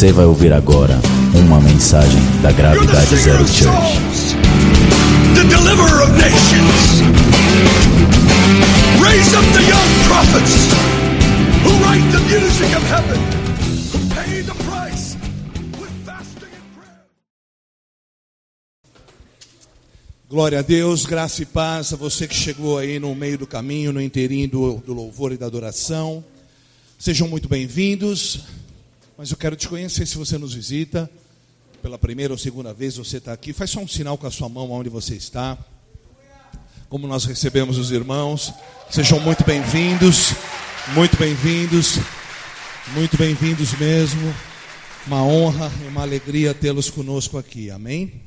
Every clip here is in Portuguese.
Você vai ouvir agora uma mensagem da Gravidade Zero Church. the deliverer of nations. Raise up the young prophets who write the music of heaven, who pay the price with fasting and prayer. Glória a Deus, graça e paz a você que chegou aí no meio do caminho, no inteirinho do, do louvor e da adoração. Sejam muito bem-vindos, mas eu quero te conhecer se você nos visita pela primeira ou segunda vez, você está aqui. Faz só um sinal com a sua mão onde você está. Como nós recebemos os irmãos, sejam muito bem-vindos, muito bem-vindos, muito bem-vindos mesmo. Uma honra e uma alegria tê-los conosco aqui, amém?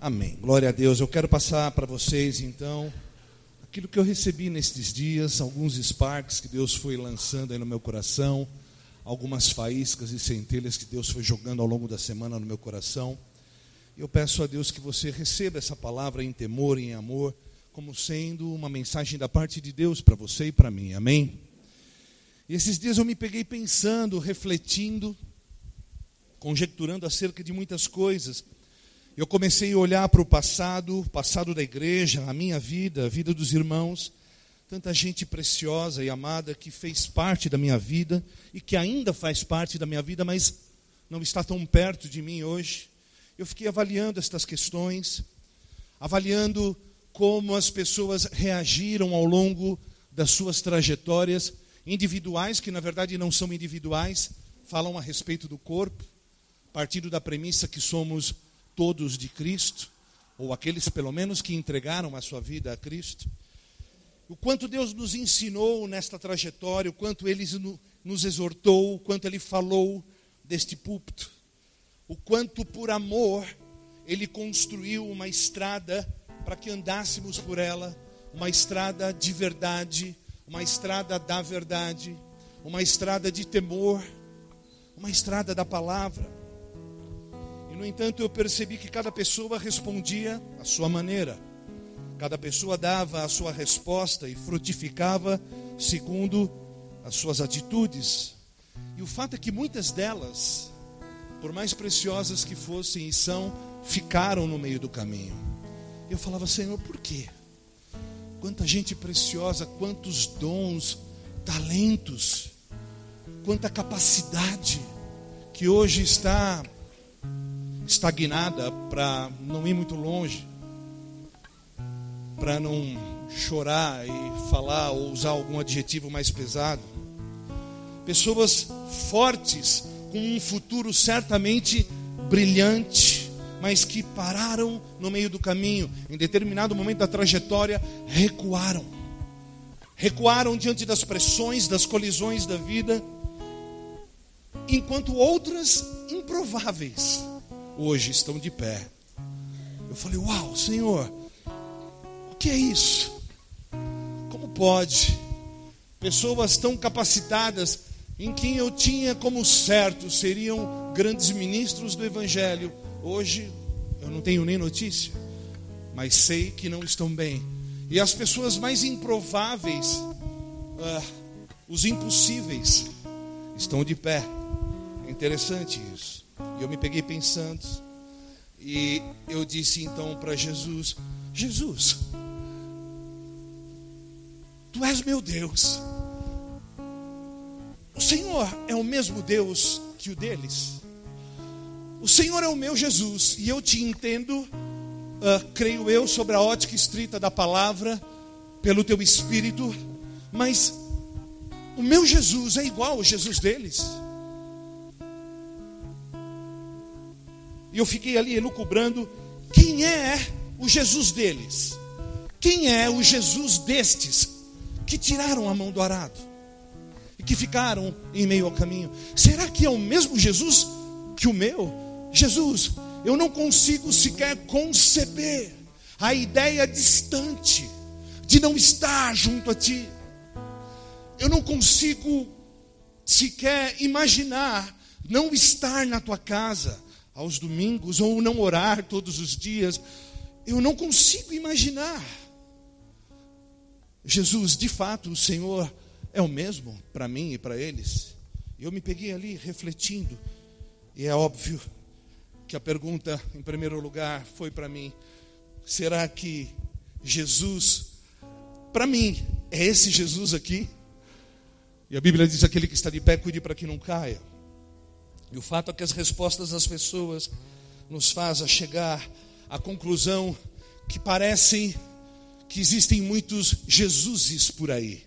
Amém. Glória a Deus. Eu quero passar para vocês então aquilo que eu recebi nestes dias, alguns sparks que Deus foi lançando aí no meu coração, algumas faíscas e centelhas que Deus foi jogando ao longo da semana no meu coração. Eu peço a Deus que você receba essa palavra em temor e em amor, como sendo uma mensagem da parte de Deus para você e para mim. Amém. E esses dias eu me peguei pensando, refletindo, conjecturando acerca de muitas coisas. Eu comecei a olhar para o passado, o passado da igreja, a minha vida, a vida dos irmãos, tanta gente preciosa e amada que fez parte da minha vida e que ainda faz parte da minha vida, mas não está tão perto de mim hoje. Eu fiquei avaliando estas questões, avaliando como as pessoas reagiram ao longo das suas trajetórias individuais, que na verdade não são individuais, falam a respeito do corpo, partindo da premissa que somos todos de Cristo, ou aqueles pelo menos que entregaram a sua vida a Cristo. O quanto Deus nos ensinou nesta trajetória, o quanto Ele nos exortou, o quanto Ele falou deste púlpito, o quanto por amor Ele construiu uma estrada para que andássemos por ela, uma estrada de verdade, uma estrada da verdade, uma estrada de temor, uma estrada da palavra. E no entanto eu percebi que cada pessoa respondia à sua maneira. Cada pessoa dava a sua resposta e frutificava segundo as suas atitudes. E o fato é que muitas delas, por mais preciosas que fossem e são, ficaram no meio do caminho. Eu falava, Senhor, por quê? Quanta gente preciosa, quantos dons, talentos, quanta capacidade que hoje está estagnada para não ir muito longe, para não chorar e falar ou usar algum adjetivo mais pesado. Pessoas fortes, com um futuro certamente brilhante, mas que pararam no meio do caminho, em determinado momento da trajetória, recuaram. Recuaram diante das pressões, das colisões da vida, enquanto outras improváveis hoje estão de pé. Eu falei: Uau, Senhor, que é isso? Como pode pessoas tão capacitadas, em quem eu tinha como certo seriam grandes ministros do Evangelho, hoje eu não tenho nem notícia, mas sei que não estão bem. E as pessoas mais improváveis, ah, os impossíveis, estão de pé. É interessante isso. E eu me peguei pensando. E eu disse então para Jesus: Jesus, Tu és meu Deus. O Senhor é o mesmo Deus que o deles. O Senhor é o meu Jesus. E eu te entendo, uh, creio eu, sobre a ótica estrita da palavra, pelo teu espírito. Mas o meu Jesus é igual ao Jesus deles. E eu fiquei ali elucubrando quem é o Jesus deles. Quem é o Jesus destes que tiraram a mão do arado e que ficaram em meio ao caminho? Será que é o mesmo Jesus que o meu? Jesus, eu não consigo sequer conceber a ideia distante de não estar junto a ti. Eu não consigo sequer imaginar não estar na tua casa aos domingos ou não orar todos os dias. Eu não consigo imaginar. Jesus, de fato, o Senhor é o mesmo para mim e para eles. Eu me peguei ali refletindo. E é óbvio que a pergunta, em primeiro lugar, foi para mim: será que Jesus, para mim, é esse Jesus aqui? E a Bíblia diz: aquele que está de pé, cuide para que não caia. E o fato é que as respostas das pessoas nos faz a chegar à conclusão que parecem que existem muitos Jesuses por aí.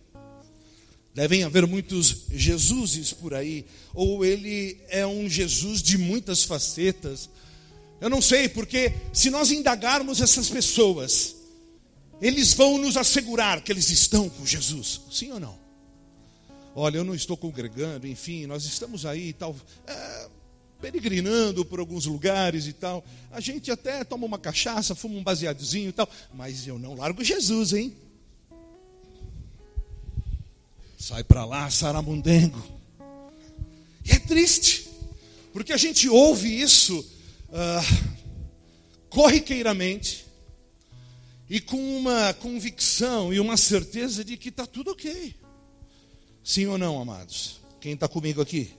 Devem haver muitos Jesuses por aí, ou ele é um Jesus de muitas facetas. Eu não sei, porque se nós indagarmos essas pessoas, eles vão nos assegurar que eles estão com Jesus, sim ou não? Olha, eu não estou congregando, enfim, nós estamos aí e tal, é, peregrinando por alguns lugares e tal. A gente até toma uma cachaça, fuma um baseadozinho e tal, mas eu não largo Jesus, hein? Sai para lá, Saramundengo. E é triste, porque a gente ouve isso uh, corriqueiramente e com uma convicção e uma certeza de que está tudo ok. Sim ou não, amados? Quem está comigo aqui?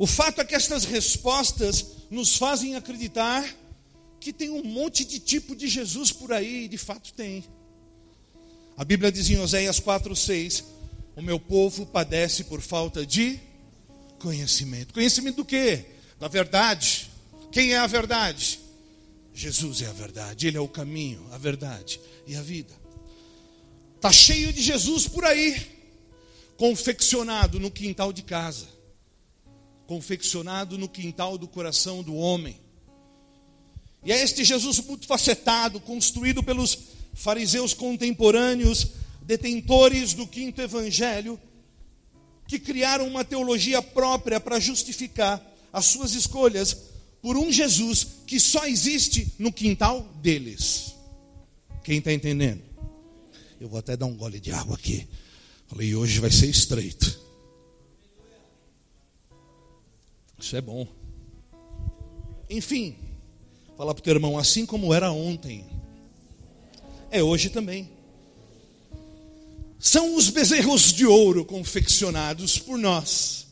O fato é que estas respostas nos fazem acreditar que tem um monte de tipo de Jesus por aí, e de fato tem. A Bíblia diz em Oséias 4:6: O meu povo padece por falta de conhecimento. Conhecimento do quê? Da verdade. Quem é a verdade? Jesus é a verdade, ele é o caminho, a verdade e a vida. Tá cheio de Jesus por aí, confeccionado no quintal de casa, confeccionado no quintal do coração do homem. E é este Jesus muito facetado, construído pelos fariseus contemporâneos, detentores do quinto evangelho, que criaram uma teologia própria para justificar as suas escolhas por um Jesus que só existe no quintal deles. Quem está entendendo? Eu vou até dar um gole de água aqui. Falei, hoje vai ser estreito. Isso é bom. Enfim, fala para o teu irmão, assim como era ontem, é hoje também. São os bezerros de ouro confeccionados por nós,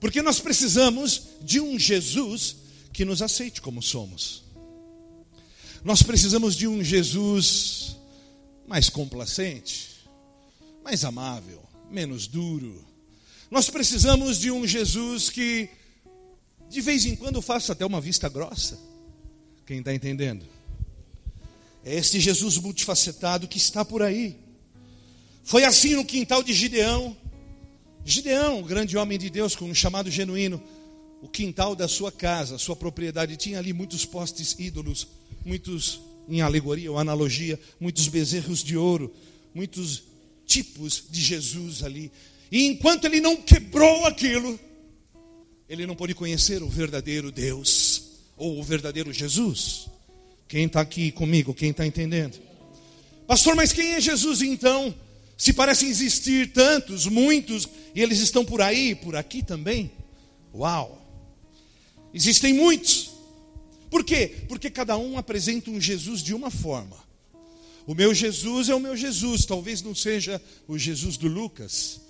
porque nós precisamos de um Jesus que nos aceite como somos. Nós precisamos de um Jesus mais complacente, mais amável, menos duro. Nós precisamos de um Jesus que, de vez em quando, faça até uma vista grossa. Quem está entendendo? É este Jesus multifacetado que está por aí. Foi assim no quintal de Gideão. Gideão, grande homem de Deus, com um chamado genuíno, o quintal da sua casa, sua propriedade, tinha ali muitos postes ídolos, muitos, em alegoria ou analogia, muitos bezerros de ouro, muitos tipos de Jesus ali. E enquanto ele não quebrou aquilo, ele não pôde conhecer o verdadeiro Deus, ou o verdadeiro Jesus. Quem está aqui comigo, quem está entendendo? Pastor, mas quem é Jesus então? Se parecem existir tantos, muitos, e eles estão por aí, por aqui também. Uau! Existem muitos. Por quê? Porque cada um apresenta um Jesus de uma forma. O meu Jesus é o meu Jesus, talvez não seja o Jesus do Lucas.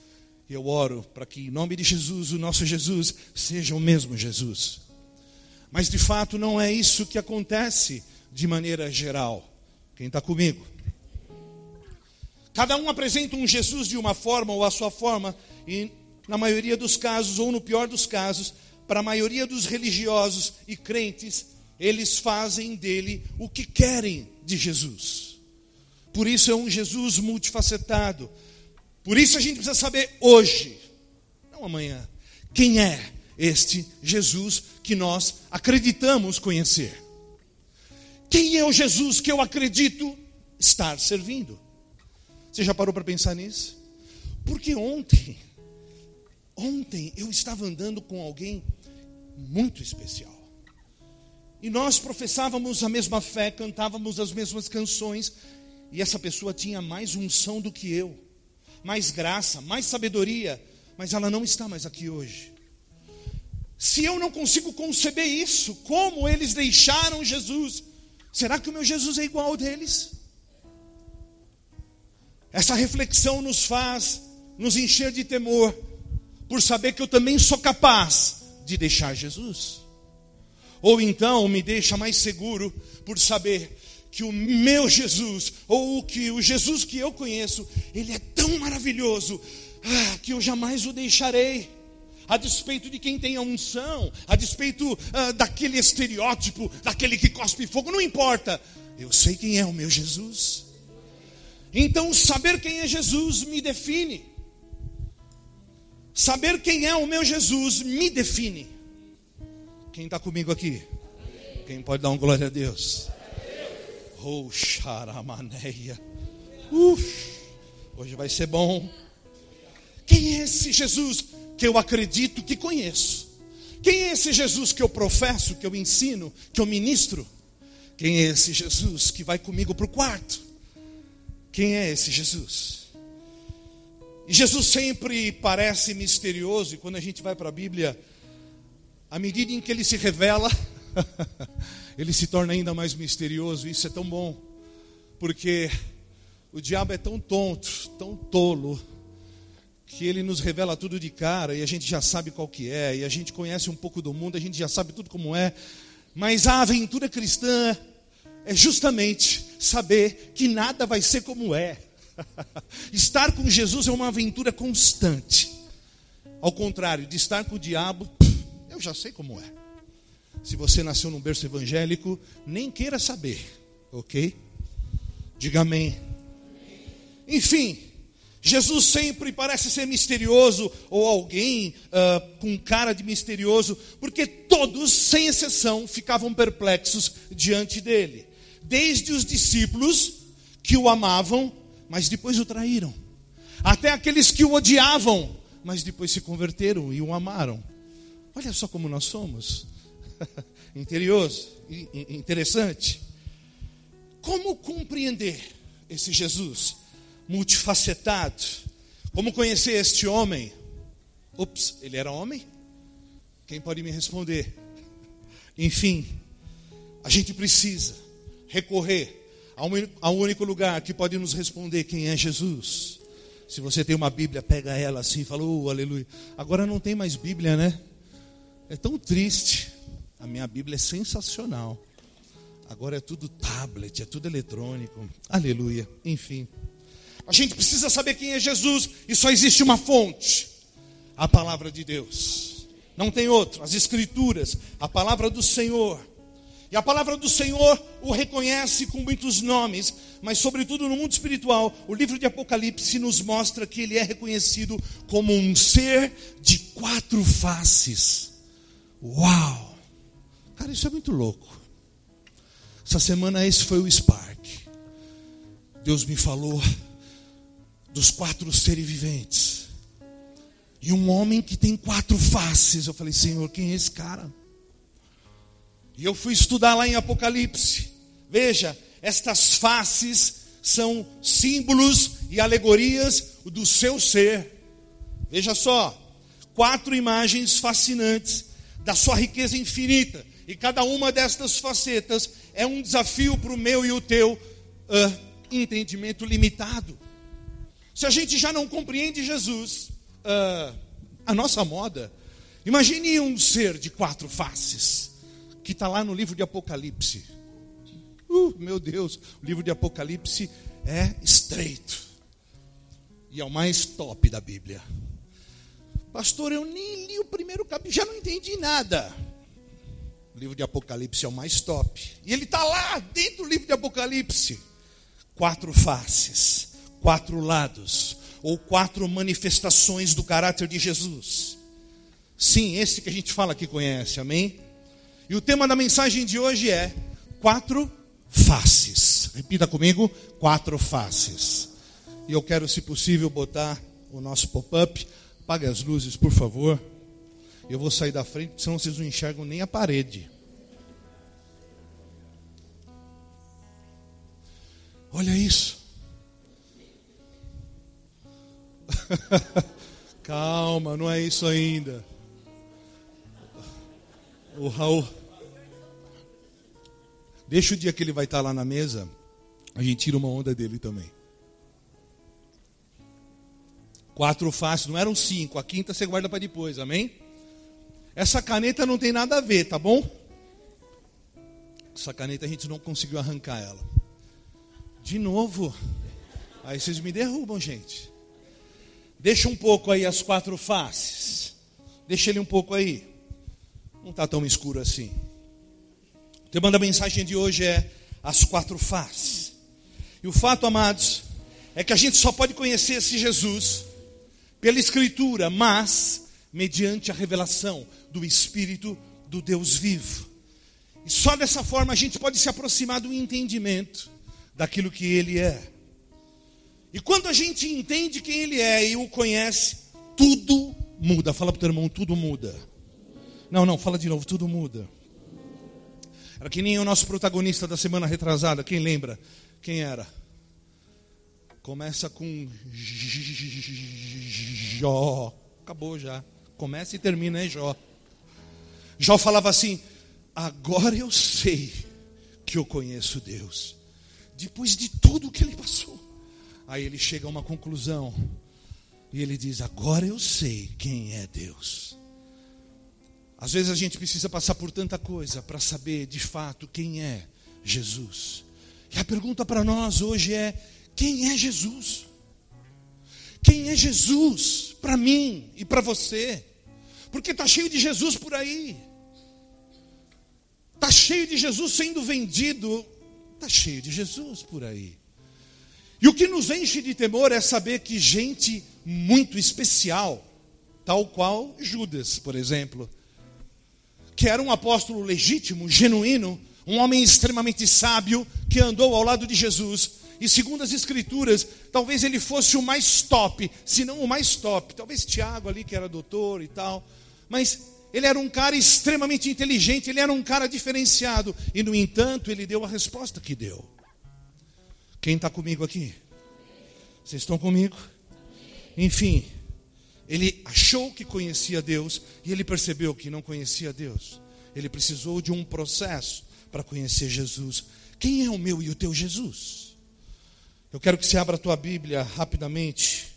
Eu oro para que, em nome de Jesus, o nosso Jesus seja o mesmo Jesus. Mas de fato não é isso que acontece de maneira geral. Quem está comigo? Cada um apresenta um Jesus de uma forma ou a sua forma, e na maioria dos casos, ou no pior dos casos, para a maioria dos religiosos e crentes, eles fazem dele o que querem de Jesus. Por isso é um Jesus multifacetado. Por isso a gente precisa saber hoje, não amanhã, quem é este Jesus que nós acreditamos conhecer. Quem é o Jesus que eu acredito estar servindo? Você já parou para pensar nisso? Porque ontem, ontem eu estava andando com alguém muito especial. E nós professávamos a mesma fé, cantávamos as mesmas canções, e essa pessoa tinha mais unção do que eu, mais graça, mais sabedoria, mas ela não está mais aqui hoje. Se eu não consigo conceber isso, como eles deixaram Jesus Será que o meu Jesus é igual ao deles? Essa reflexão nos faz nos encher de temor, por saber que eu também sou capaz de deixar Jesus. Ou então me deixa mais seguro por saber que o meu Jesus, ou que o Jesus que eu conheço, ele é tão maravilhoso ah, que eu jamais o deixarei. A despeito de quem tem a unção, a despeito ah, daquele estereótipo, daquele que cospe fogo, não importa. Eu sei quem é o meu Jesus. Então, saber quem é Jesus me define. Saber quem é o meu Jesus me define. Quem está comigo aqui? Quem pode dar um glória a Deus? Oh, xaramaneia. Uf, hoje vai ser bom. Quem é esse Jesus que eu acredito que conheço? Quem é esse Jesus que eu professo, que eu ensino, que eu ministro? Quem é esse Jesus que vai comigo para o quarto? Quem é esse Jesus? E Jesus sempre parece misterioso, e quando a gente vai para a Bíblia, à medida em que ele se revela, ele se torna ainda mais misterioso. Isso é tão bom, porque o diabo é tão tonto, tão tolo, que ele nos revela tudo de cara e a gente já sabe qual que é, e a gente conhece um pouco do mundo, a gente já sabe tudo como é. Mas a aventura cristã é justamente saber que nada vai ser como é. estar com Jesus é uma aventura constante. Ao contrário de estar com o diabo, eu já sei como é. Se você nasceu num berço evangélico, nem queira saber, ok? Diga amém. Enfim, Jesus sempre parece ser misterioso, ou alguém uh, com cara de misterioso, porque todos, sem exceção, ficavam perplexos diante dele. Desde os discípulos que o amavam, mas depois o traíram, até aqueles que o odiavam, mas depois se converteram e o amaram. Olha só como nós somos. Interiorioso, interessante. Como compreender esse Jesus multifacetado? Como conhecer este homem? Ups, ele era homem? Quem pode me responder? Enfim, a gente precisa recorrer ao único lugar que pode nos responder quem é Jesus. Se você tem uma Bíblia, pega ela assim e fala, oh, aleluia. Agora não tem mais Bíblia, né? É tão triste. A minha Bíblia é sensacional. Agora é tudo tablet, é tudo eletrônico. Aleluia. Enfim. A gente precisa saber quem é Jesus e só existe uma fonte: a palavra de Deus. Não tem outra. As Escrituras, a palavra do Senhor. E a palavra do Senhor o reconhece com muitos nomes, mas, sobretudo no mundo espiritual, o livro de Apocalipse nos mostra que ele é reconhecido como um ser de quatro faces. Uau! Cara, isso é muito louco. Essa semana esse foi o Spark. Deus me falou dos quatro seres viventes. E um homem que tem quatro faces. Eu falei, Senhor, quem é esse cara? E eu fui estudar lá em Apocalipse. Veja, estas faces são símbolos e alegorias do seu ser. Veja só, quatro imagens fascinantes da sua riqueza infinita. E cada uma destas facetas é um desafio para o meu e o teu uh, entendimento limitado. Se a gente já não compreende Jesus, uh, a nossa moda, imagine um ser de quatro faces, que está lá no livro de Apocalipse. Uh, meu Deus, o livro de Apocalipse é estreito. E é o mais top da Bíblia. Pastor, eu nem li o primeiro capítulo, já não entendi nada. O livro de Apocalipse é o mais top. E ele está lá dentro do livro de Apocalipse. Quatro faces, quatro lados, ou quatro manifestações do caráter de Jesus. Sim, esse que a gente fala que conhece, amém? E o tema da mensagem de hoje é quatro faces. Repita comigo: quatro faces. E eu quero, se possível, botar o nosso pop-up Apague as luzes, por favor. Eu vou sair da frente, senão vocês não enxergam nem a parede. Olha isso. Calma, não é isso ainda. O Raul. Deixa o dia que ele vai estar lá na mesa, a gente tira uma onda dele também. Quatro faces, não eram cinco. A quinta você guarda para depois, amém? Essa caneta não tem nada a ver, tá bom? Essa caneta a gente não conseguiu arrancar ela. De novo. Aí vocês me derrubam, gente. Deixa um pouco aí as quatro faces. Deixa ele um pouco aí. Não está tão escuro assim. O tema da mensagem de hoje é as quatro faces. E o fato, amados, é que a gente só pode conhecer esse Jesus pela Escritura, mas mediante a revelação do Espírito do Deus vivo. E só dessa forma a gente pode se aproximar do entendimento daquilo que Ele é. E quando a gente entende quem Ele é e o conhece, tudo muda. Fala para o teu irmão, tudo muda. Não, não, fala de novo, tudo muda. Era que nem o nosso protagonista da semana retrasada, quem lembra? Quem era? Começa com Jó. Acabou já. Começa e termina em Jó. Jó falava assim: Agora eu sei que eu conheço Deus. Depois de tudo que ele passou. Aí ele chega a uma conclusão. E ele diz: Agora eu sei quem é Deus. Às vezes a gente precisa passar por tanta coisa para saber de fato quem é Jesus. E a pergunta para nós hoje é: quem é Jesus? Quem é Jesus para mim e para você? Porque está cheio de Jesus por aí. Está cheio de Jesus sendo vendido. Está cheio de Jesus por aí. E o que nos enche de temor é saber que gente muito especial, tal qual Judas, por exemplo, que era um apóstolo legítimo, genuíno, um homem extremamente sábio, que andou ao lado de Jesus, e segundo as escrituras, talvez ele fosse o mais top, se não o mais top. Talvez Tiago ali, que era doutor e tal. Mas ele era um cara extremamente inteligente, ele era um cara diferenciado. E, no entanto, ele deu a resposta que deu. Quem está comigo aqui? Vocês estão comigo? Enfim, ele achou que conhecia Deus e ele percebeu que não conhecia Deus. Ele precisou de um processo para conhecer Jesus. Quem é o meu e o teu Jesus? Eu quero que você abra a tua Bíblia rapidamente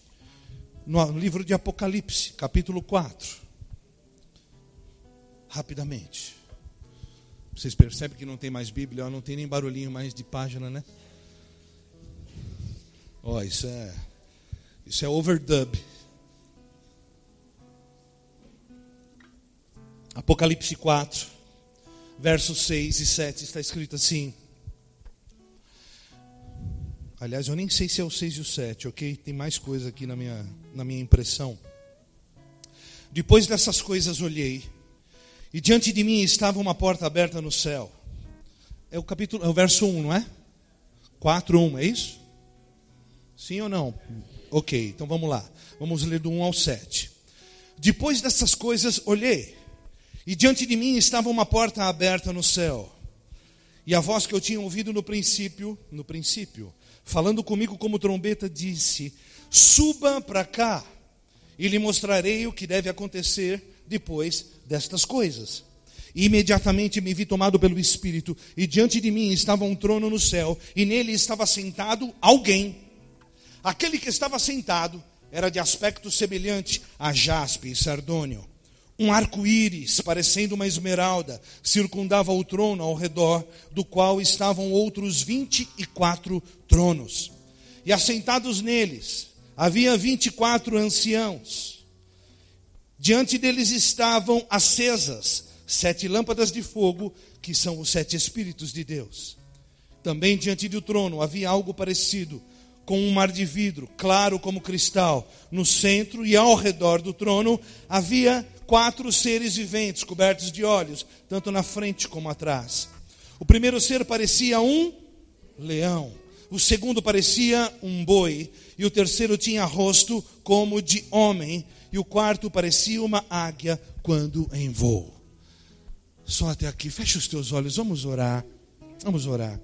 no livro de Apocalipse, capítulo 4. Rapidamente. Vocês percebem que não tem mais Bíblia, não tem nem barulhinho mais de página, né? Ó, oh, isso é isso é overdub. Apocalipse 4, versos 6 e 7 está escrito assim: Aliás, eu nem sei se é o 6 e o 7, ok? Tem mais coisa aqui na minha, na minha impressão. Depois dessas coisas olhei, e diante de mim estava uma porta aberta no céu. É o capítulo, é o verso 1, não é? 4, 1, é isso? Sim ou não? Ok, então vamos lá. Vamos ler do 1 ao 7. Depois dessas coisas olhei, e diante de mim estava uma porta aberta no céu. E a voz que eu tinha ouvido no princípio, no princípio, falando comigo como trombeta, disse: Suba para cá, e lhe mostrarei o que deve acontecer depois destas coisas. E imediatamente me vi tomado pelo Espírito, e diante de mim estava um trono no céu, e nele estava sentado alguém. Aquele que estava sentado era de aspecto semelhante a jaspe e sardônio. Um arco-íris, parecendo uma esmeralda, circundava o trono ao redor, do qual estavam outros vinte e quatro tronos. E assentados neles havia vinte e quatro anciãos. Diante deles estavam acesas sete lâmpadas de fogo, que são os sete Espíritos de Deus. Também diante do trono havia algo parecido com um mar de vidro, claro como cristal. No centro e ao redor do trono havia quatro seres viventes cobertos de olhos, tanto na frente como atrás. O primeiro ser parecia um leão, o segundo parecia um boi, e o terceiro tinha rosto como de homem, e o quarto parecia uma águia quando em voo. Só até aqui, fecha os teus olhos, vamos orar. Vamos orar.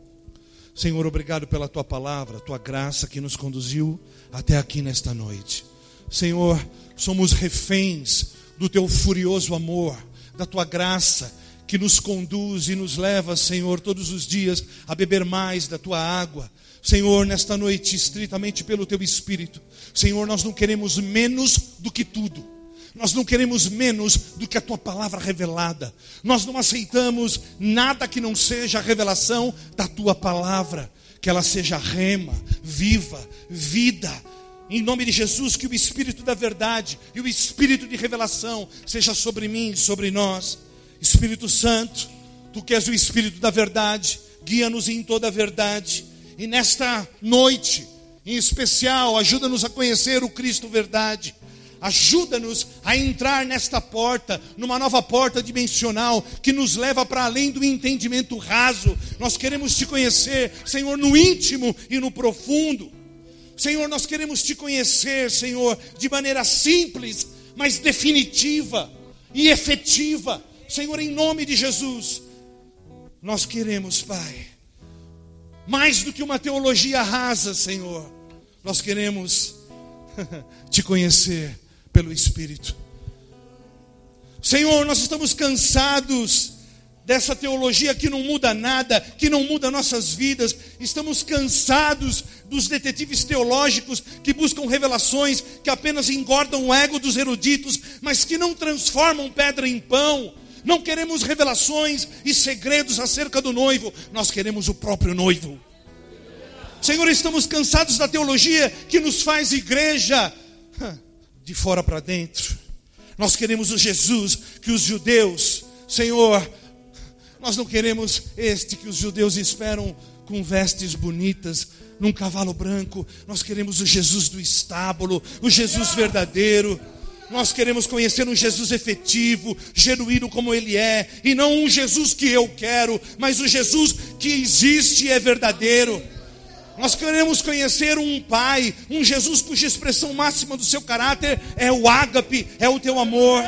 Senhor, obrigado pela tua palavra, tua graça que nos conduziu até aqui nesta noite. Senhor, somos reféns do teu furioso amor, da tua graça que nos conduz e nos leva, Senhor, todos os dias a beber mais da tua água. Senhor, nesta noite, estritamente pelo teu Espírito, Senhor, nós não queremos menos do que tudo. Nós não queremos menos do que a tua palavra revelada. Nós não aceitamos nada que não seja a revelação da tua palavra. Que ela seja rema, viva, vida. Em nome de Jesus, que o Espírito da verdade e o Espírito de revelação seja sobre mim sobre nós. Espírito Santo, tu que és o Espírito da verdade, guia-nos em toda a verdade. E nesta noite, em especial, ajuda-nos a conhecer o Cristo verdade. Ajuda-nos a entrar nesta porta, numa nova porta dimensional que nos leva para além do entendimento raso. Nós queremos te conhecer, Senhor, no íntimo e no profundo. Senhor, nós queremos te conhecer, Senhor, de maneira simples, mas definitiva e efetiva. Senhor, em nome de Jesus, nós queremos, Pai, mais do que uma teologia rasa, Senhor, nós queremos te conhecer pelo Espírito. Senhor, nós estamos cansados dessa teologia que não muda nada, que não muda nossas vidas. Estamos cansados dos detetives teológicos que buscam revelações que apenas engordam o ego dos eruditos, mas que não transformam pedra em pão. Não queremos revelações e segredos acerca do noivo, nós queremos o próprio noivo. Senhor, estamos cansados da teologia que nos faz igreja de fora para dentro. Nós queremos o Jesus que os judeus, Senhor, nós não queremos este que os judeus esperam com vestes bonitas, num cavalo branco. Nós queremos o Jesus do estábulo, o Jesus verdadeiro. Nós queremos conhecer um Jesus efetivo, genuíno como Ele é, e não um Jesus que eu quero, mas o Jesus que existe e é verdadeiro. Nós queremos conhecer um Pai, um Jesus cuja expressão máxima do seu caráter é o ágape, é o teu amor.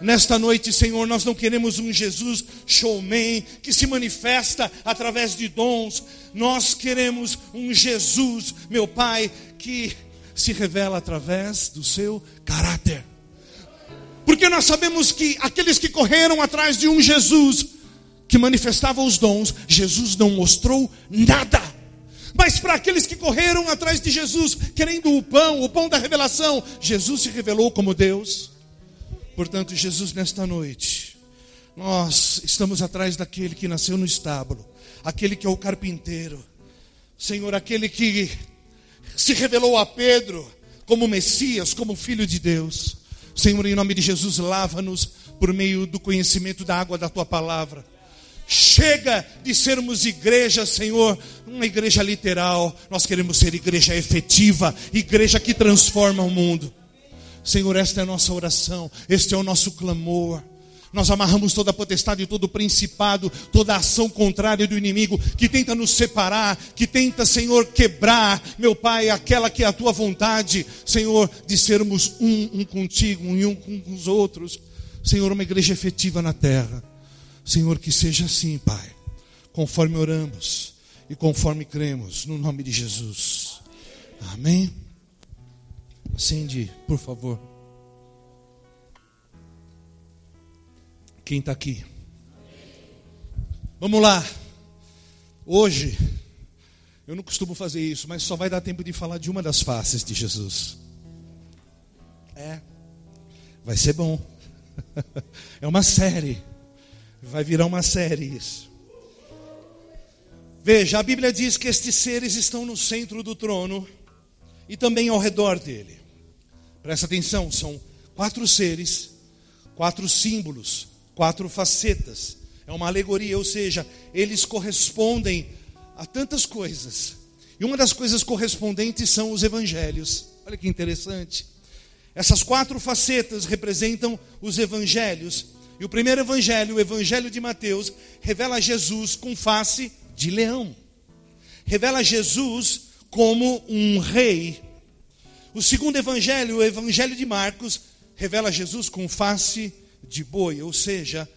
Nesta noite, Senhor, nós não queremos um Jesus showman que se manifesta através de dons. Nós queremos um Jesus, meu Pai, que se revela através do seu caráter. Porque nós sabemos que aqueles que correram atrás de um Jesus que manifestava os dons, Jesus não mostrou nada. Mas para aqueles que correram atrás de Jesus, querendo o pão, o pão da revelação, Jesus se revelou como Deus. Portanto, Jesus, nesta noite, nós estamos atrás daquele que nasceu no estábulo, aquele que é o carpinteiro, Senhor, aquele que se revelou a Pedro como Messias, como Filho de Deus. Senhor, em nome de Jesus, lava-nos por meio do conhecimento da água da tua palavra. Chega de sermos igreja, Senhor, uma igreja literal. Nós queremos ser igreja efetiva, igreja que transforma o mundo. Senhor, esta é a nossa oração, este é o nosso clamor. Nós amarramos toda a potestade todo o principado, toda a ação contrária do inimigo que tenta nos separar, que tenta, Senhor, quebrar, meu Pai, aquela que é a tua vontade, Senhor, de sermos um, um contigo, um e um com os outros. Senhor, uma igreja efetiva na terra. Senhor, que seja assim, Pai, conforme oramos e conforme cremos, no nome de Jesus. Amém. Acende, por favor. Quem está aqui? Vamos lá. Hoje, eu não costumo fazer isso, mas só vai dar tempo de falar de uma das faces de Jesus. É, vai ser bom. É uma série. Vai virar uma série isso. Veja, a Bíblia diz que estes seres estão no centro do trono e também ao redor dele. Presta atenção, são quatro seres, quatro símbolos, quatro facetas. É uma alegoria, ou seja, eles correspondem a tantas coisas. E uma das coisas correspondentes são os evangelhos. Olha que interessante. Essas quatro facetas representam os evangelhos e o primeiro evangelho, o evangelho de Mateus, revela Jesus com face de leão. Revela Jesus como um rei. O segundo evangelho, o evangelho de Marcos, revela Jesus com face de boi, ou seja,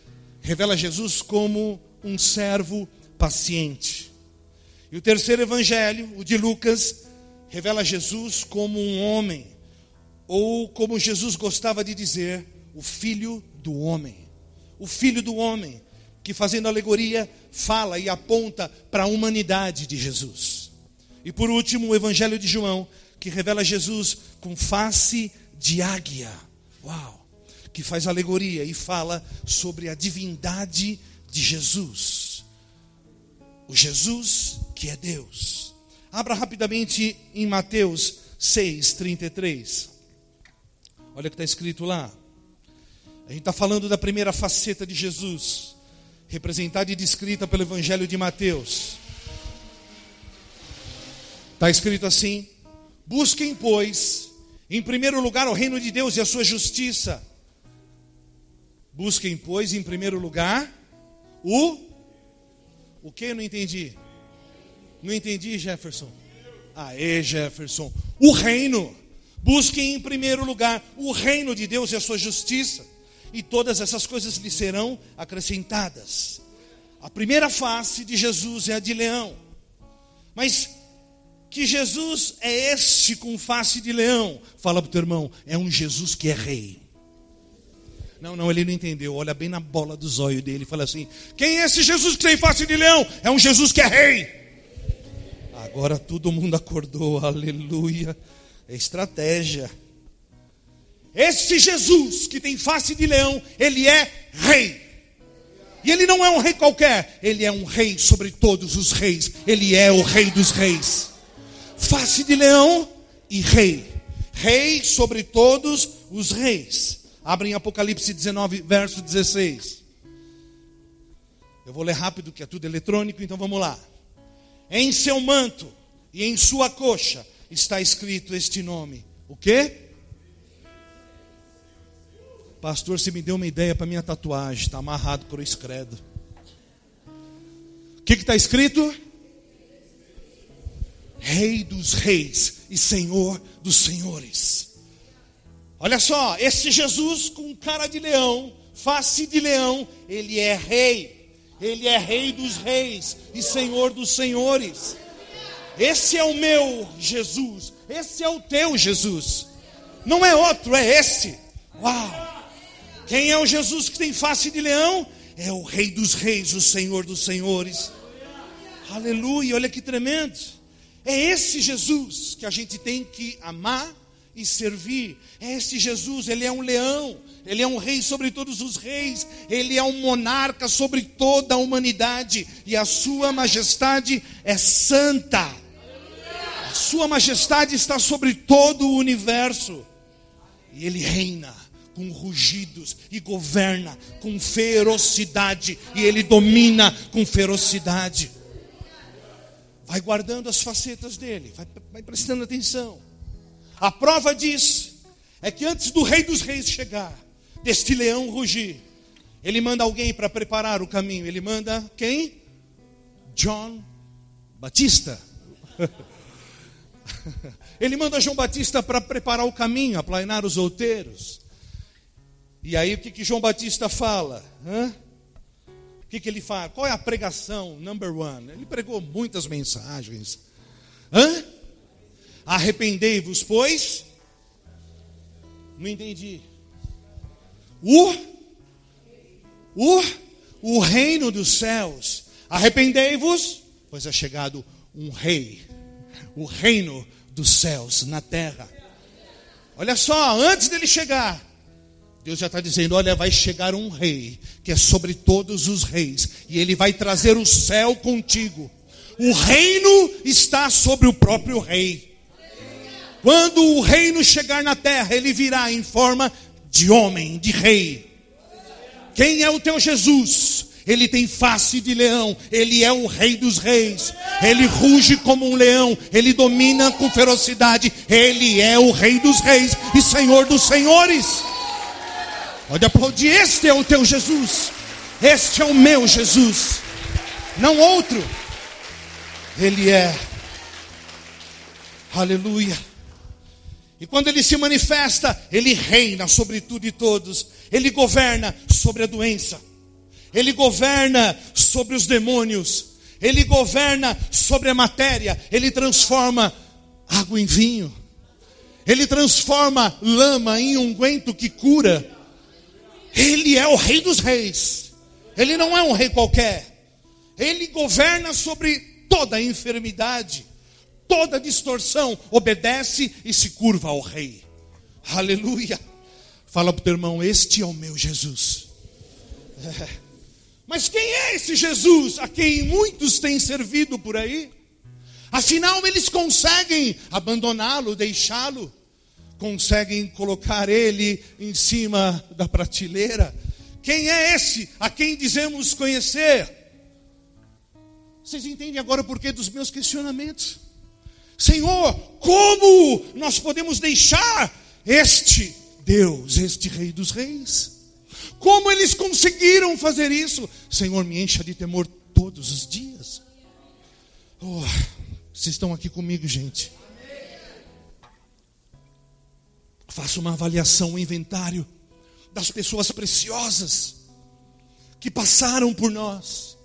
revela Jesus como um servo paciente. E o terceiro evangelho, o de Lucas, revela Jesus como um homem, ou como Jesus gostava de dizer, o filho do homem o filho do homem. que fazendo alegoria fala e aponta para a humanidade de Jesus. E por último, o Evangelho de João, que revela Jesus com face de águia. Uau! Que faz alegoria e fala sobre a divindade de Jesus. O Jesus que é Deus. Abra rapidamente em Mateus 6, 33. Olha o que está escrito lá. A gente está falando da primeira faceta de Jesus, representada e descrita pelo Evangelho de Mateus. Está escrito assim: Busquem, pois, em primeiro lugar o reino de Deus e a sua justiça. Busquem, pois, em primeiro lugar o. O que eu não entendi? Não entendi, Jefferson? Aê, Jefferson. O reino. Busquem em primeiro lugar o reino de Deus e a sua justiça, e todas essas coisas lhe serão acrescentadas. A primeira face de Jesus é a de leão. Mas que Jesus é este com face de leão? Fala para o teu irmão, é um Jesus que é rei. Não, não, ele não entendeu. Olha bem na bola dos olhos dele e fala assim: Quem é esse Jesus que tem face de leão? É um Jesus que é rei. Agora todo mundo acordou, aleluia. É estratégia. Esse Jesus que tem face de leão, ele é rei. E ele não é um rei qualquer, ele é um rei sobre todos os reis. Ele é o rei dos reis. Face de leão e rei. Rei sobre todos os reis. Abre em Apocalipse 19, verso 16. Eu vou ler rápido, que é tudo eletrônico, então vamos lá. Em seu manto e em sua coxa está escrito este nome. O quê? Pastor, você me deu uma ideia para minha tatuagem. Está amarrado por credo. O que está escrito? Rei dos reis e Senhor dos senhores. Olha só, esse Jesus com cara de leão, face de leão, ele é rei. Ele é rei dos reis e Senhor dos senhores. Esse é o meu Jesus. Esse é o teu Jesus. Não é outro, é esse. Uau! Quem é o Jesus que tem face de leão? É o Rei dos Reis, o Senhor dos Senhores. Aleluia, olha que tremendo. É esse Jesus que a gente tem que amar e servir. É esse Jesus, ele é um leão, ele é um rei sobre todos os reis, ele é um monarca sobre toda a humanidade, e a sua majestade é santa. Sua majestade está sobre todo o universo. E ele reina com rugidos e governa com ferocidade e ele domina com ferocidade. Vai guardando as facetas dele, vai, vai prestando atenção. A prova disso é que antes do rei dos reis chegar, deste leão rugir, ele manda alguém para preparar o caminho. Ele manda quem? John Batista. Ele manda João Batista para preparar o caminho, aplainar os outeiros. E aí o que, que João Batista fala? Hã? O que, que ele fala? Qual é a pregação number one? Ele pregou muitas mensagens. Hã? Arrependei-vos, pois. Não entendi. O, o, o reino dos céus. Arrependei-vos, pois é chegado um rei o reino dos céus na terra. Olha só, antes dele chegar, Deus já está dizendo: olha, vai chegar um rei, que é sobre todos os reis, e ele vai trazer o céu contigo. O reino está sobre o próprio rei. Quando o reino chegar na terra, ele virá em forma de homem, de rei. Quem é o teu Jesus? ele tem face de leão, ele é o rei dos reis, ele ruge como um leão, ele domina com ferocidade, ele é o rei dos reis e senhor dos senhores. Pode aplaudir, este é o teu Jesus, este é o meu Jesus, não outro, ele é, aleluia. E quando ele se manifesta, ele reina sobre tudo e todos, ele governa sobre a doença, ele governa sobre os demônios, ele governa sobre a matéria, ele transforma água em vinho, ele transforma lama em unguento que cura. Ele é o Rei dos Reis, Ele não é um rei qualquer. Ele governa sobre toda enfermidade, toda distorção, obedece e se curva ao rei. Aleluia. Fala para o teu irmão: Este é o meu Jesus. É. Mas quem é esse Jesus a quem muitos têm servido por aí? Afinal, eles conseguem abandoná-lo, deixá-lo, conseguem colocar ele em cima da prateleira. Quem é esse a quem dizemos conhecer? Vocês entendem agora o porquê dos meus questionamentos? Senhor, como nós podemos deixar este Deus, este Rei dos Reis? Como eles conseguiram fazer isso? Senhor, me encha de temor todos os dias. Oh, vocês estão aqui comigo, gente? Faça uma avaliação, um inventário das pessoas preciosas que passaram por nós,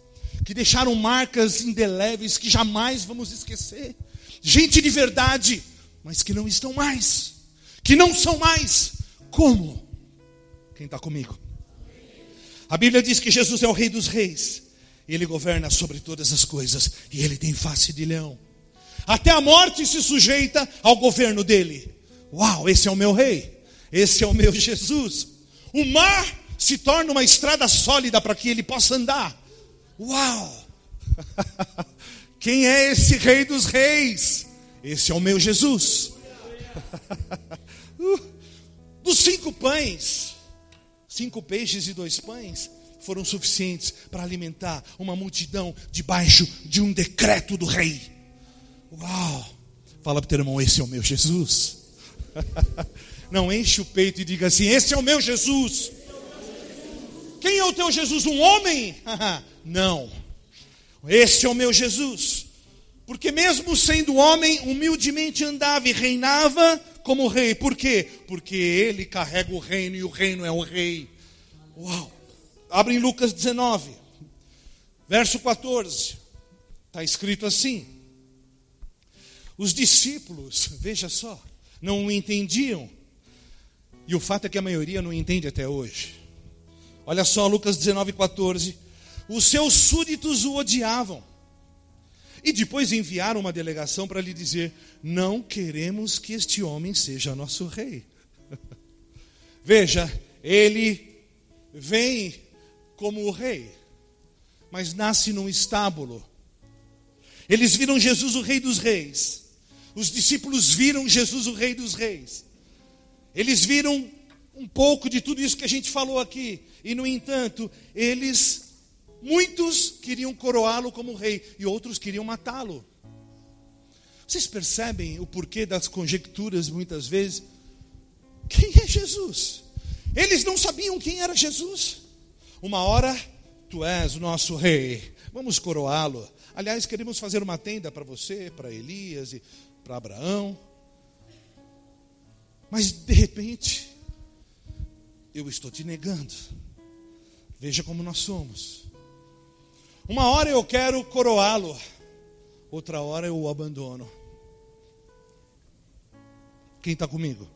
que deixaram marcas indeléveis que jamais vamos esquecer. Gente de verdade, mas que não estão mais, que não são mais. Como? Quem está comigo? A Bíblia diz que Jesus é o Rei dos Reis, ele governa sobre todas as coisas, e ele tem face de leão. Até a morte se sujeita ao governo dele. Uau, esse é o meu rei, esse é o meu Jesus. O mar se torna uma estrada sólida para que ele possa andar. Uau! Quem é esse rei dos reis? Esse é o meu Jesus. Uh, dos cinco pães, cinco peixes e dois pães foram suficientes para alimentar uma multidão debaixo de um decreto do rei. Uau! Fala para o teu irmão, esse é o meu Jesus. Não enche o peito e diga assim: esse é o meu Jesus. Quem é o teu Jesus? Um homem? Não. Esse é o meu Jesus. Porque mesmo sendo homem, humildemente andava e reinava como rei. Por quê? Porque ele carrega o reino e o reino é o rei. Uau! Abre em Lucas 19, verso 14. Está escrito assim: Os discípulos, veja só, não o entendiam. E o fato é que a maioria não entende até hoje. Olha só, Lucas 19, 14. Os seus súditos o odiavam. E depois enviaram uma delegação para lhe dizer: Não queremos que este homem seja nosso rei. Veja, ele vem como o rei, mas nasce num estábulo. Eles viram Jesus, o Rei dos Reis. Os discípulos viram Jesus, o Rei dos Reis. Eles viram um pouco de tudo isso que a gente falou aqui. E, no entanto, eles, muitos queriam coroá-lo como rei e outros queriam matá-lo. Vocês percebem o porquê das conjecturas muitas vezes? Quem é Jesus? Eles não sabiam quem era Jesus. Uma hora, tu és o nosso rei, vamos coroá-lo. Aliás, queremos fazer uma tenda para você, para Elias e para Abraão. Mas de repente, eu estou te negando. Veja como nós somos. Uma hora eu quero coroá-lo, outra hora eu o abandono. Quem está comigo?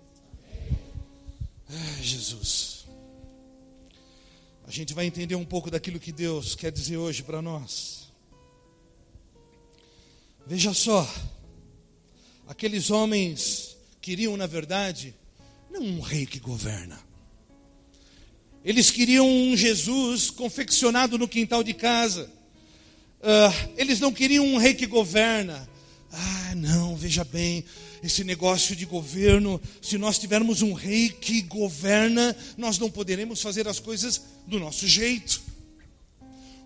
Ai, Jesus a gente vai entender um pouco daquilo que Deus quer dizer hoje para nós. Veja só, aqueles homens queriam, na verdade, não um rei que governa. Eles queriam um Jesus confeccionado no quintal de casa. Uh, eles não queriam um rei que governa. Ah, não, veja bem, esse negócio de governo, se nós tivermos um rei que governa, nós não poderemos fazer as coisas do nosso jeito.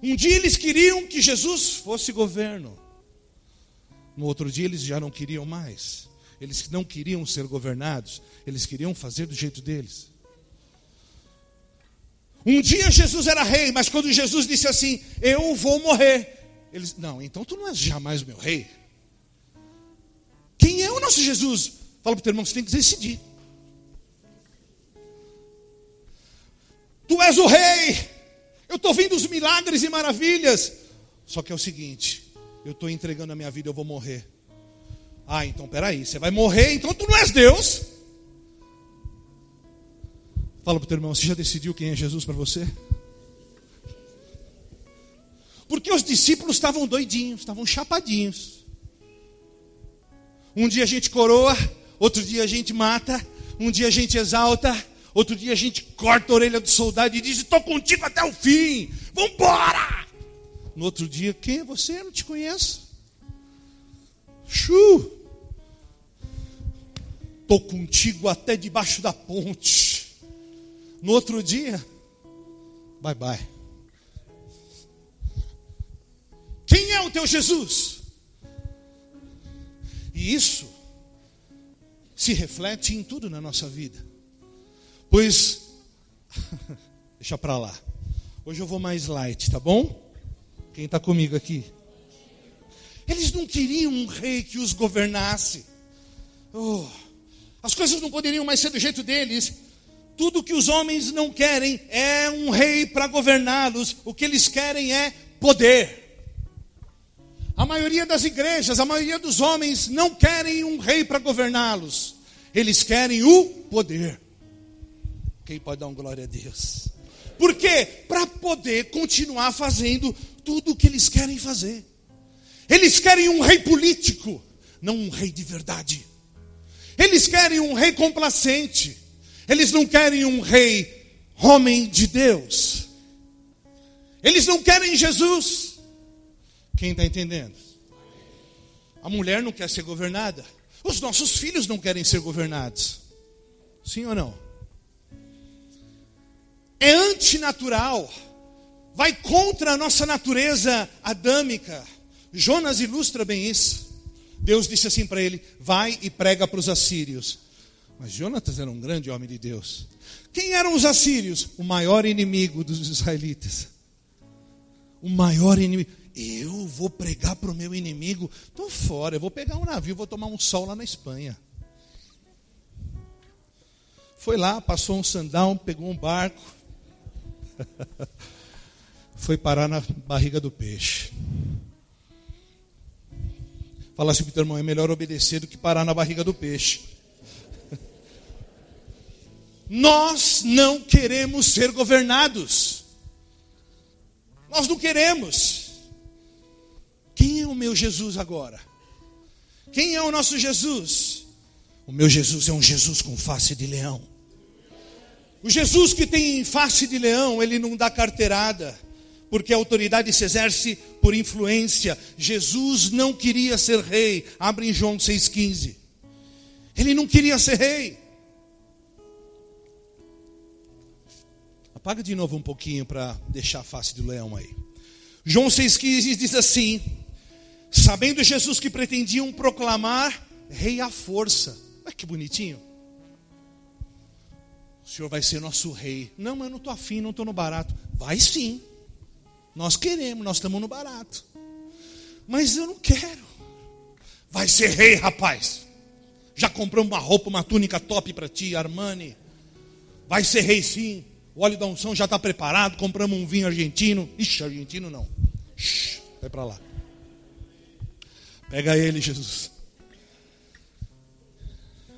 Um dia eles queriam que Jesus fosse governo. No outro dia eles já não queriam mais. Eles não queriam ser governados, eles queriam fazer do jeito deles. Um dia Jesus era rei, mas quando Jesus disse assim: Eu vou morrer, eles, não, então tu não és jamais meu rei. Quem é o nosso Jesus? Fala para o teu irmão, você tem que decidir. Tu és o rei. Eu estou vendo os milagres e maravilhas. Só que é o seguinte: eu estou entregando a minha vida, eu vou morrer. Ah, então peraí, você vai morrer, então tu não és Deus. Fala para o teu irmão, você já decidiu quem é Jesus para você? Porque os discípulos estavam doidinhos, estavam chapadinhos. Um dia a gente coroa, outro dia a gente mata, um dia a gente exalta, outro dia a gente corta a orelha do soldado e diz: Estou contigo até o fim, vambora! No outro dia, quem é você? Eu não te conheço. Chu! Estou contigo até debaixo da ponte. No outro dia, bye bye. Quem é o teu Jesus? E isso se reflete em tudo na nossa vida. Pois, deixa para lá. Hoje eu vou mais light, tá bom? Quem está comigo aqui? Eles não queriam um rei que os governasse. Oh, as coisas não poderiam mais ser do jeito deles. Tudo que os homens não querem é um rei para governá-los. O que eles querem é poder. A maioria das igrejas, a maioria dos homens não querem um rei para governá-los. Eles querem o poder. Quem pode dar um glória a Deus? Por quê? Para poder continuar fazendo tudo o que eles querem fazer. Eles querem um rei político, não um rei de verdade. Eles querem um rei complacente. Eles não querem um rei homem de Deus. Eles não querem Jesus. Quem está entendendo? A mulher não quer ser governada. Os nossos filhos não querem ser governados. Sim ou não? É antinatural. Vai contra a nossa natureza adâmica. Jonas ilustra bem isso. Deus disse assim para ele: Vai e prega para os assírios. Mas Jonatas era um grande homem de Deus. Quem eram os assírios? O maior inimigo dos israelitas. O maior inimigo. Eu vou pregar para o meu inimigo. Estou fora, eu vou pegar um navio, vou tomar um sol lá na Espanha. Foi lá, passou um sandão, pegou um barco. Foi parar na barriga do peixe. Fala assim teu irmão, é melhor obedecer do que parar na barriga do peixe. Nós não queremos ser governados. Nós não queremos. Quem é o meu Jesus agora? Quem é o nosso Jesus? O meu Jesus é um Jesus com face de leão. O Jesus que tem face de leão, ele não dá carteirada, porque a autoridade se exerce por influência. Jesus não queria ser rei. Abre em João 6,15. Ele não queria ser rei. Apaga de novo um pouquinho para deixar a face do leão aí. João 6,15 diz assim: Sabendo Jesus que pretendiam proclamar rei à força. Olha que bonitinho. O Senhor vai ser nosso rei. Não, mas eu não estou afim, não estou no barato. Vai sim. Nós queremos, nós estamos no barato. Mas eu não quero. Vai ser rei, rapaz. Já compramos uma roupa, uma túnica top para ti, Armani. Vai ser rei sim. O óleo da unção já está preparado. Compramos um vinho argentino. Ixi, argentino não. Vai para lá. Pega ele, Jesus.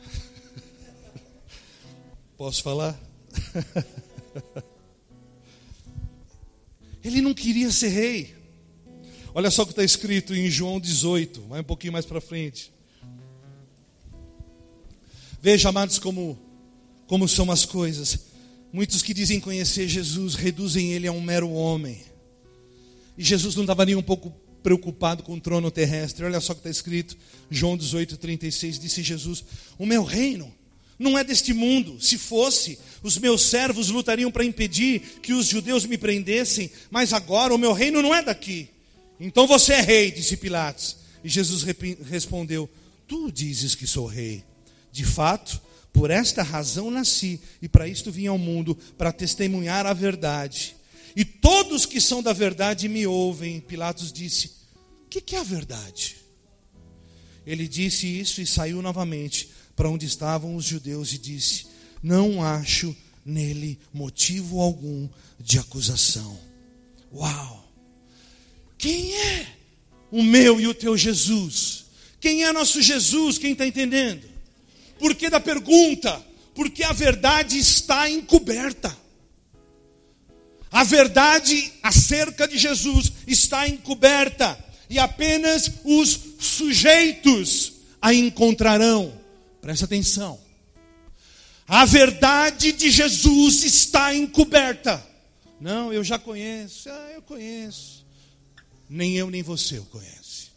Posso falar? Ele não queria ser rei. Olha só o que está escrito em João 18, vai um pouquinho mais para frente. Veja, amados, como, como são as coisas. Muitos que dizem conhecer Jesus reduzem ele a um mero homem. E Jesus não estava nem um pouco preocupado com o trono terrestre. Olha só o que está escrito, João 18, 36, disse Jesus: O meu reino não é deste mundo. Se fosse, os meus servos lutariam para impedir que os judeus me prendessem, mas agora o meu reino não é daqui. Então você é rei, disse Pilatos. E Jesus respondeu: Tu dizes que sou rei. De fato, por esta razão nasci, e para isto vim ao mundo, para testemunhar a verdade. E todos que são da verdade me ouvem. Pilatos disse: O que, que é a verdade? Ele disse isso e saiu novamente para onde estavam os judeus e disse: Não acho nele motivo algum de acusação. Uau! Quem é o meu e o teu Jesus? Quem é nosso Jesus? Quem está entendendo? Por que da pergunta? Porque a verdade está encoberta. A verdade acerca de Jesus está encoberta e apenas os sujeitos a encontrarão. Presta atenção. A verdade de Jesus está encoberta. Não, eu já conheço. Ah, eu conheço. Nem eu nem você o conhece.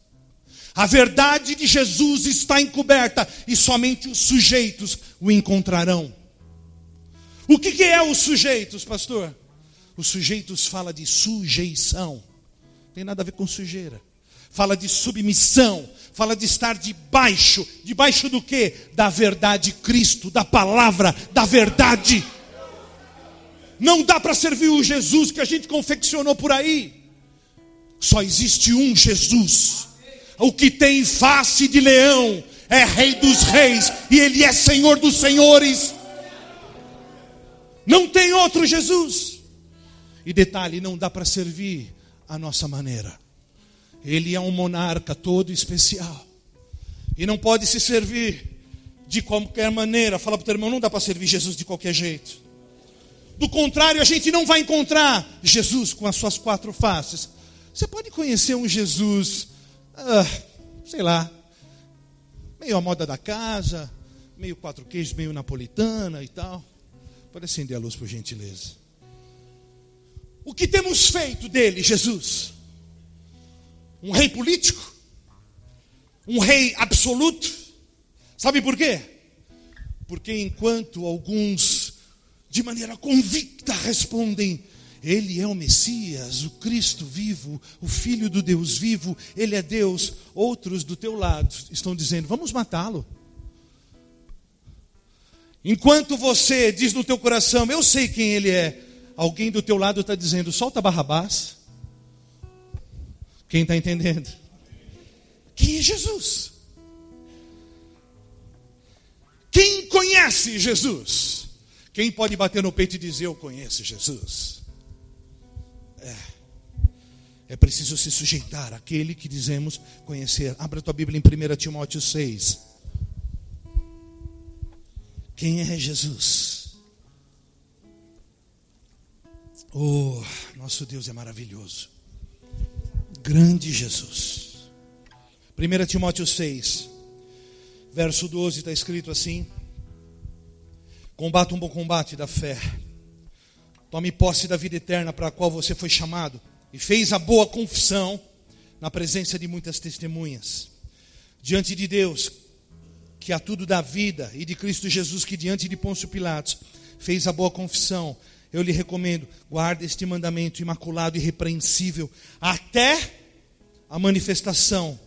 A verdade de Jesus está encoberta e somente os sujeitos o encontrarão. O que, que é os sujeitos, pastor? Os sujeitos fala de sujeição. Tem nada a ver com sujeira. Fala de submissão, fala de estar debaixo, debaixo do que? Da verdade Cristo, da palavra, da verdade. Não dá para servir o Jesus que a gente confeccionou por aí. Só existe um Jesus. O que tem face de leão é Rei dos Reis e Ele é Senhor dos Senhores. Não tem outro Jesus. E detalhe, não dá para servir a nossa maneira. Ele é um monarca todo especial. E não pode se servir de qualquer maneira. Fala para o teu irmão, não dá para servir Jesus de qualquer jeito. Do contrário, a gente não vai encontrar Jesus com as suas quatro faces. Você pode conhecer um Jesus, ah, sei lá, meio à moda da casa, meio quatro queijos, meio napolitana e tal. Pode acender a luz, por gentileza. O que temos feito dele, Jesus? Um rei político? Um rei absoluto? Sabe por quê? Porque enquanto alguns de maneira convicta respondem: Ele é o Messias, o Cristo vivo, o Filho do Deus vivo, Ele é Deus. Outros do teu lado estão dizendo: Vamos matá-lo. Enquanto você diz no teu coração: Eu sei quem Ele é, alguém do teu lado está dizendo: Solta Barrabás. Quem está entendendo? Quem é Jesus? Quem conhece Jesus? Quem pode bater no peito e dizer eu conheço Jesus? É. É preciso se sujeitar àquele que dizemos conhecer. Abra tua Bíblia em 1 Timóteo 6. Quem é Jesus? Oh, nosso Deus é maravilhoso. Grande Jesus. 1 Timóteo 6, verso 12 está escrito assim: Combata um bom combate da fé. Tome posse da vida eterna para a qual você foi chamado e fez a boa confissão na presença de muitas testemunhas. Diante de Deus, que a tudo dá vida, e de Cristo Jesus, que diante de Pôncio Pilatos fez a boa confissão, eu lhe recomendo, guarde este mandamento imaculado e irrepreensível até a manifestação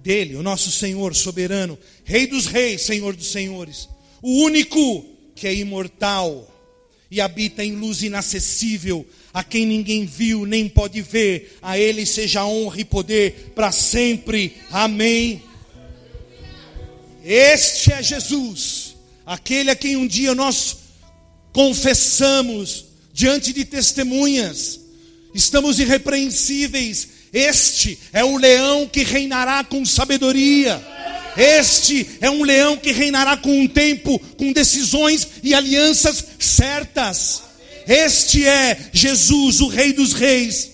dele, o nosso Senhor soberano, Rei dos reis, Senhor dos senhores, o único que é imortal e habita em luz inacessível, a quem ninguém viu nem pode ver, a Ele seja honra e poder para sempre. Amém. Este é Jesus, aquele a quem um dia nós confessamos diante de testemunhas, estamos irrepreensíveis. Este é o leão que reinará com sabedoria. Este é um leão que reinará com um tempo, com decisões e alianças certas. Este é Jesus, o Rei dos Reis,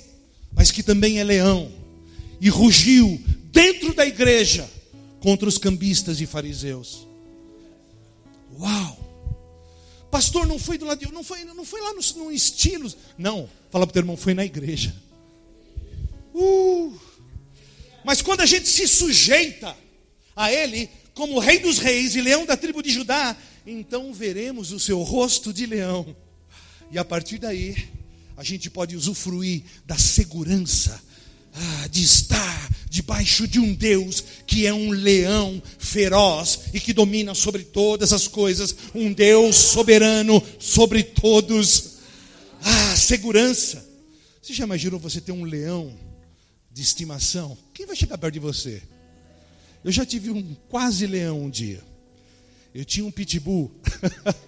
mas que também é leão e rugiu dentro da igreja contra os cambistas e fariseus. Uau! Pastor, não foi do lado de, não foi, não foi lá no, no estilos. Não, fala para o teu irmão, foi na igreja. Uh! Mas quando a gente se sujeita a ele como Rei dos Reis e Leão da tribo de Judá, então veremos o seu rosto de leão. E a partir daí, a gente pode usufruir da segurança ah, de estar debaixo de um Deus que é um leão feroz e que domina sobre todas as coisas, um Deus soberano sobre todos. Ah, segurança. Você já imaginou você ter um leão de estimação? Quem vai chegar perto de você? Eu já tive um quase leão um dia. Eu tinha um pitbull.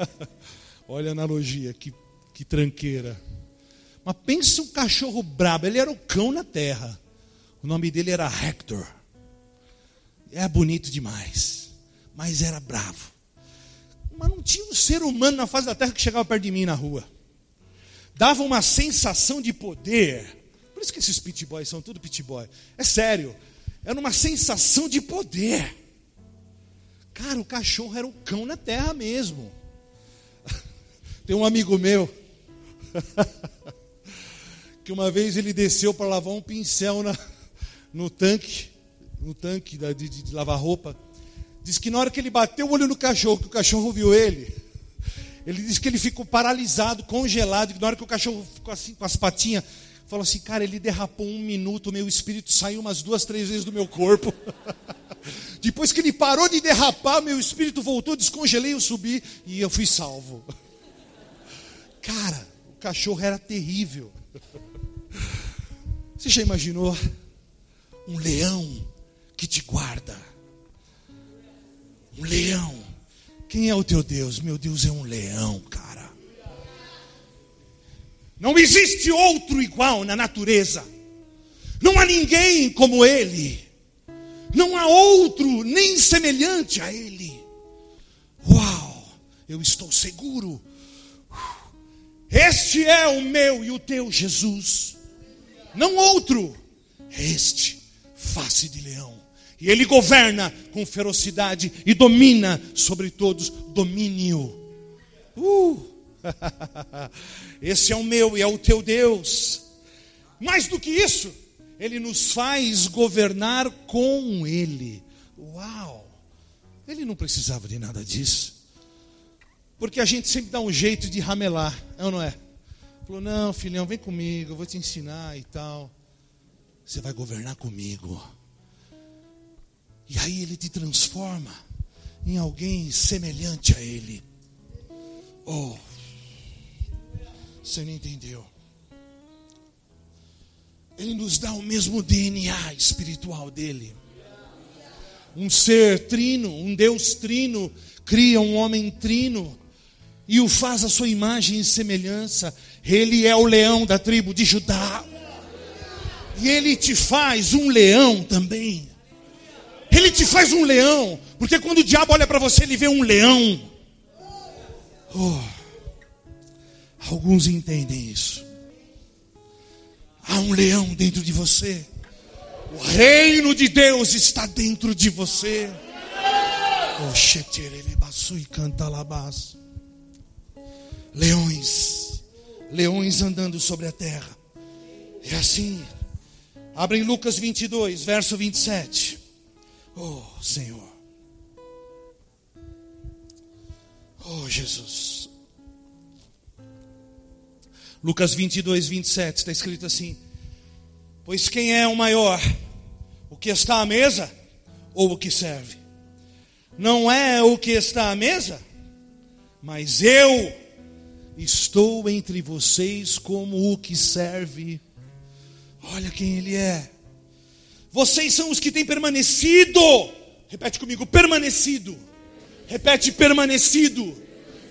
Olha a analogia, que, que tranqueira. Mas pensa um cachorro brabo, ele era o cão na terra. O nome dele era Hector. Era bonito demais, mas era bravo. Mas não tinha um ser humano na face da terra que chegava perto de mim na rua. dava uma sensação de poder. Por isso que esses pit boys são tudo pit boy. É sério. Era uma sensação de poder. Cara, o cachorro era um cão na terra mesmo. Tem um amigo meu que uma vez ele desceu para lavar um pincel na, no tanque, no tanque da, de, de lavar roupa. Diz que na hora que ele bateu o olho no cachorro, que o cachorro viu ele, ele disse que ele ficou paralisado, congelado, que na hora que o cachorro ficou assim com as patinhas, falou assim, cara, ele derrapou um minuto, meu espírito saiu umas duas, três vezes do meu corpo. Depois que ele parou de derrapar, meu espírito voltou, descongelei, eu subi e eu fui salvo. Cara, o cachorro era terrível. Você já imaginou um leão que te guarda? Um leão. Quem é o teu Deus? Meu Deus é um leão, cara. Não existe outro igual na natureza. Não há ninguém como ele. Não há outro nem semelhante a ele. Uau! Eu estou seguro. Este é o meu e o teu Jesus. Não outro. É este, face de leão. E ele governa com ferocidade e domina sobre todos domínio. Uh! Esse é o meu e é o teu Deus. Mais do que isso, ele nos faz governar com ele. Uau! Ele não precisava de nada disso. Porque a gente sempre dá um jeito de ramelar, é ou não é? Falou, não, filhão, vem comigo, eu vou te ensinar e tal. Você vai governar comigo. E aí ele te transforma em alguém semelhante a ele. Oh, você não entendeu. Ele nos dá o mesmo DNA espiritual dele. Um ser trino, um Deus trino, cria um homem trino e o faz a sua imagem e semelhança. Ele é o leão da tribo de Judá. E ele te faz um leão também. Ele te faz um leão, porque quando o diabo olha para você, ele vê um leão. Oh, alguns entendem isso. Há um leão dentro de você. O reino de Deus está dentro de você. Oh, canta Leões, leões andando sobre a terra. É assim. Abre em Lucas 22, verso 27. Oh, Senhor. Oh, Jesus. Lucas 22, 27 está escrito assim: Pois quem é o maior, o que está à mesa ou o que serve? Não é o que está à mesa, mas eu estou entre vocês como o que serve. Olha quem ele é. Vocês são os que têm permanecido. Repete comigo, permanecido. Repete, permanecido.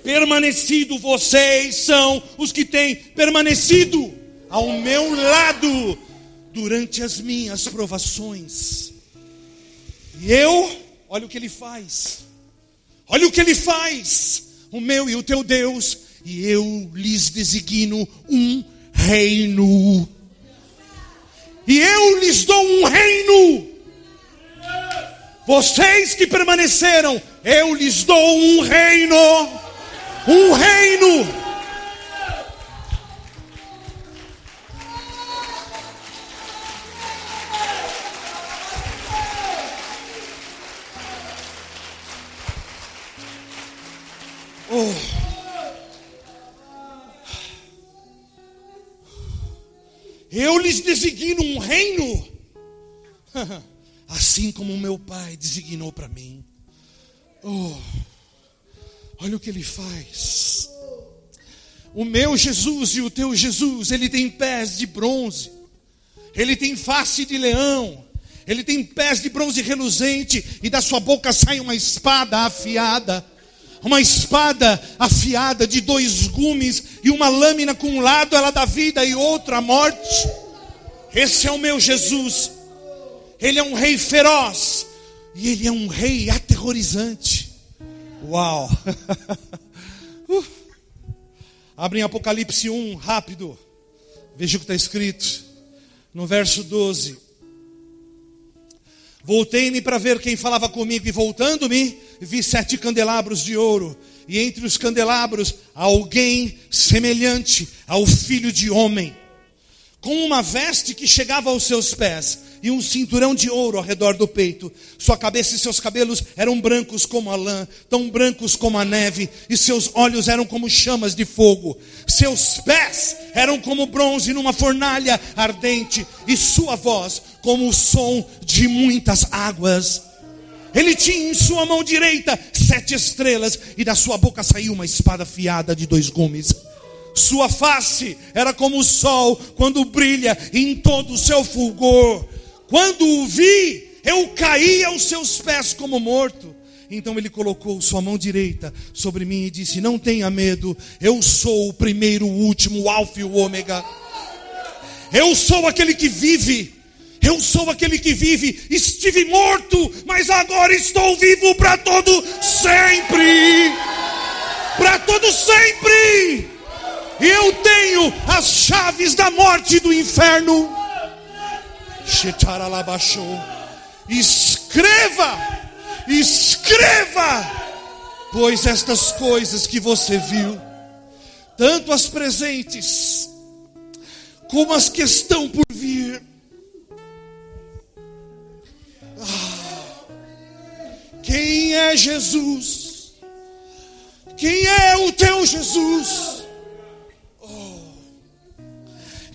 Permanecido, vocês são os que têm permanecido ao meu lado durante as minhas provações. E eu, olha o que ele faz. Olha o que ele faz. O meu e o teu Deus, e eu lhes designo um reino e eu lhes dou um reino. Vocês que permaneceram, eu lhes dou um reino. Um reino. Eu lhes designo um reino, assim como meu pai designou para mim. Oh, olha o que ele faz. O meu Jesus e o teu Jesus, ele tem pés de bronze, ele tem face de leão, ele tem pés de bronze reluzente, e da sua boca sai uma espada afiada uma espada afiada de dois gumes e uma lâmina com um lado ela dá vida e outro a morte. Esse é o meu Jesus. Ele é um rei feroz e ele é um rei aterrorizante. Uau! uh. Abre em Apocalipse 1, rápido. Veja o que está escrito. No verso 12. Voltei-me para ver quem falava comigo, e voltando-me, vi sete candelabros de ouro, e entre os candelabros alguém semelhante ao filho de homem, com uma veste que chegava aos seus pés, e um cinturão de ouro ao redor do peito. Sua cabeça e seus cabelos eram brancos como a lã, tão brancos como a neve, e seus olhos eram como chamas de fogo. Seus pés eram como bronze numa fornalha ardente, e sua voz como o som de muitas águas. Ele tinha em sua mão direita sete estrelas, e da sua boca saiu uma espada afiada de dois gumes. Sua face era como o sol quando brilha em todo o seu fulgor. Quando o vi, eu caí aos seus pés como morto. Então ele colocou sua mão direita sobre mim e disse: Não tenha medo, eu sou o primeiro, o último, o Alfa e o Ômega. Eu sou aquele que vive. Eu sou aquele que vive. Estive morto, mas agora estou vivo para todo sempre. Para todo sempre. Eu tenho as chaves da morte e do inferno. Escreva, escreva, pois estas coisas que você viu, tanto as presentes, como as que estão por vir, quem é Jesus? Quem é o teu Jesus? Oh,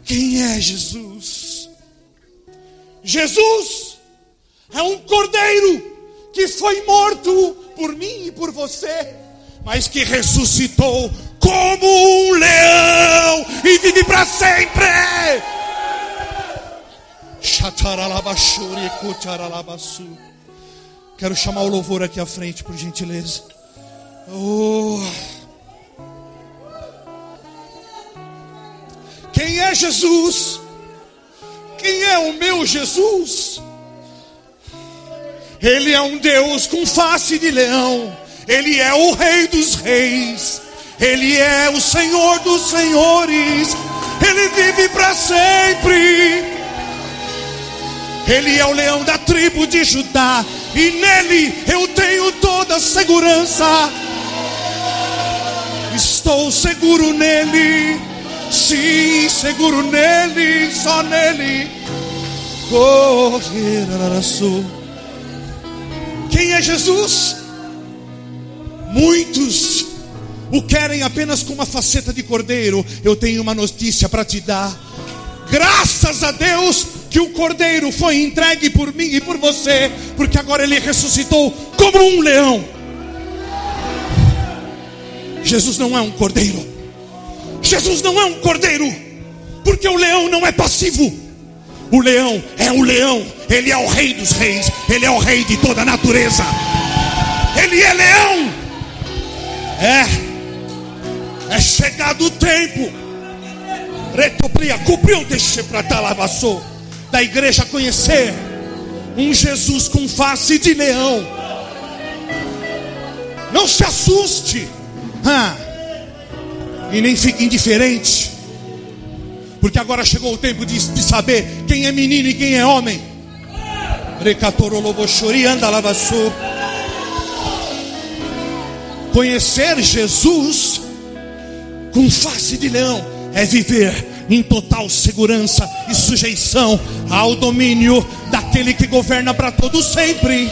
quem é Jesus? Jesus é um cordeiro que foi morto por mim e por você, mas que ressuscitou como um leão e vive para sempre. Quero chamar o louvor aqui à frente, por gentileza. Oh. Quem é Jesus? Quem é o meu Jesus? Ele é um Deus com face de leão. Ele é o Rei dos Reis. Ele é o Senhor dos Senhores. Ele vive para sempre. Ele é o leão da tribo de Judá. E nele eu tenho toda a segurança. Estou seguro nele. Sim, seguro nele, só nele. Quem é Jesus? Muitos o querem apenas com uma faceta de cordeiro. Eu tenho uma notícia para te dar. Graças a Deus que o cordeiro foi entregue por mim e por você, porque agora ele ressuscitou como um leão. Jesus não é um cordeiro. Jesus não é um cordeiro, porque o leão não é passivo. O leão é o leão, ele é o rei dos reis, ele é o rei de toda a natureza. Ele é leão. É, é chegado o tempo. Retopria, cumpriu deixe para talavassou da igreja conhecer um Jesus com face de leão. Não se assuste. Ah e nem fique indiferente, porque agora chegou o tempo de, de saber quem é menino e quem é homem. Conhecer Jesus com face de leão é viver em total segurança e sujeição ao domínio daquele que governa para todo sempre.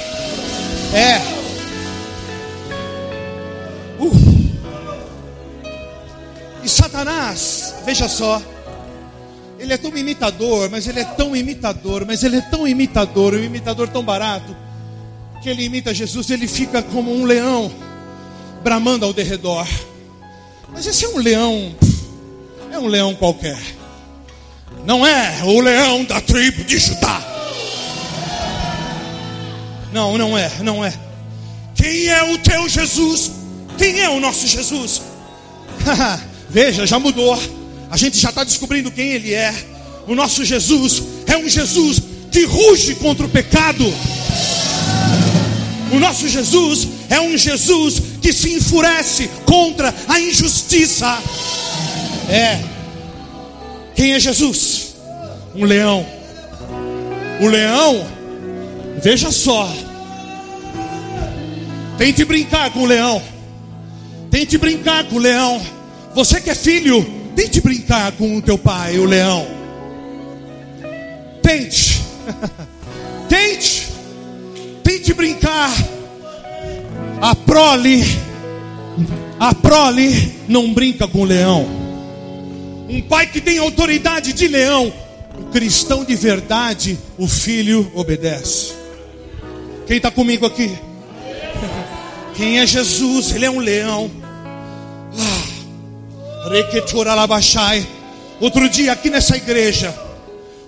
É Satanás, veja só, ele é tão imitador, mas ele é tão imitador, mas ele é tão imitador, um imitador tão barato, que ele imita Jesus, ele fica como um leão, bramando ao derredor. Mas esse é um leão, é um leão qualquer, não é o leão da tribo de Judá. Não, não é, não é. Quem é o teu Jesus? Quem é o nosso Jesus? Veja, já mudou. A gente já está descobrindo quem Ele é. O nosso Jesus é um Jesus que ruge contra o pecado. O nosso Jesus é um Jesus que se enfurece contra a injustiça. É. Quem é Jesus? Um leão. O leão, veja só. Tente brincar com o leão. Tente brincar com o leão. Você que é filho, tente brincar com o teu pai, o leão. Tente. Tente. Tente brincar. A prole, a prole não brinca com o leão. Um pai que tem autoridade de leão, o cristão de verdade, o filho obedece. Quem está comigo aqui? Quem é Jesus? Ele é um leão. Ah. Outro dia aqui nessa igreja,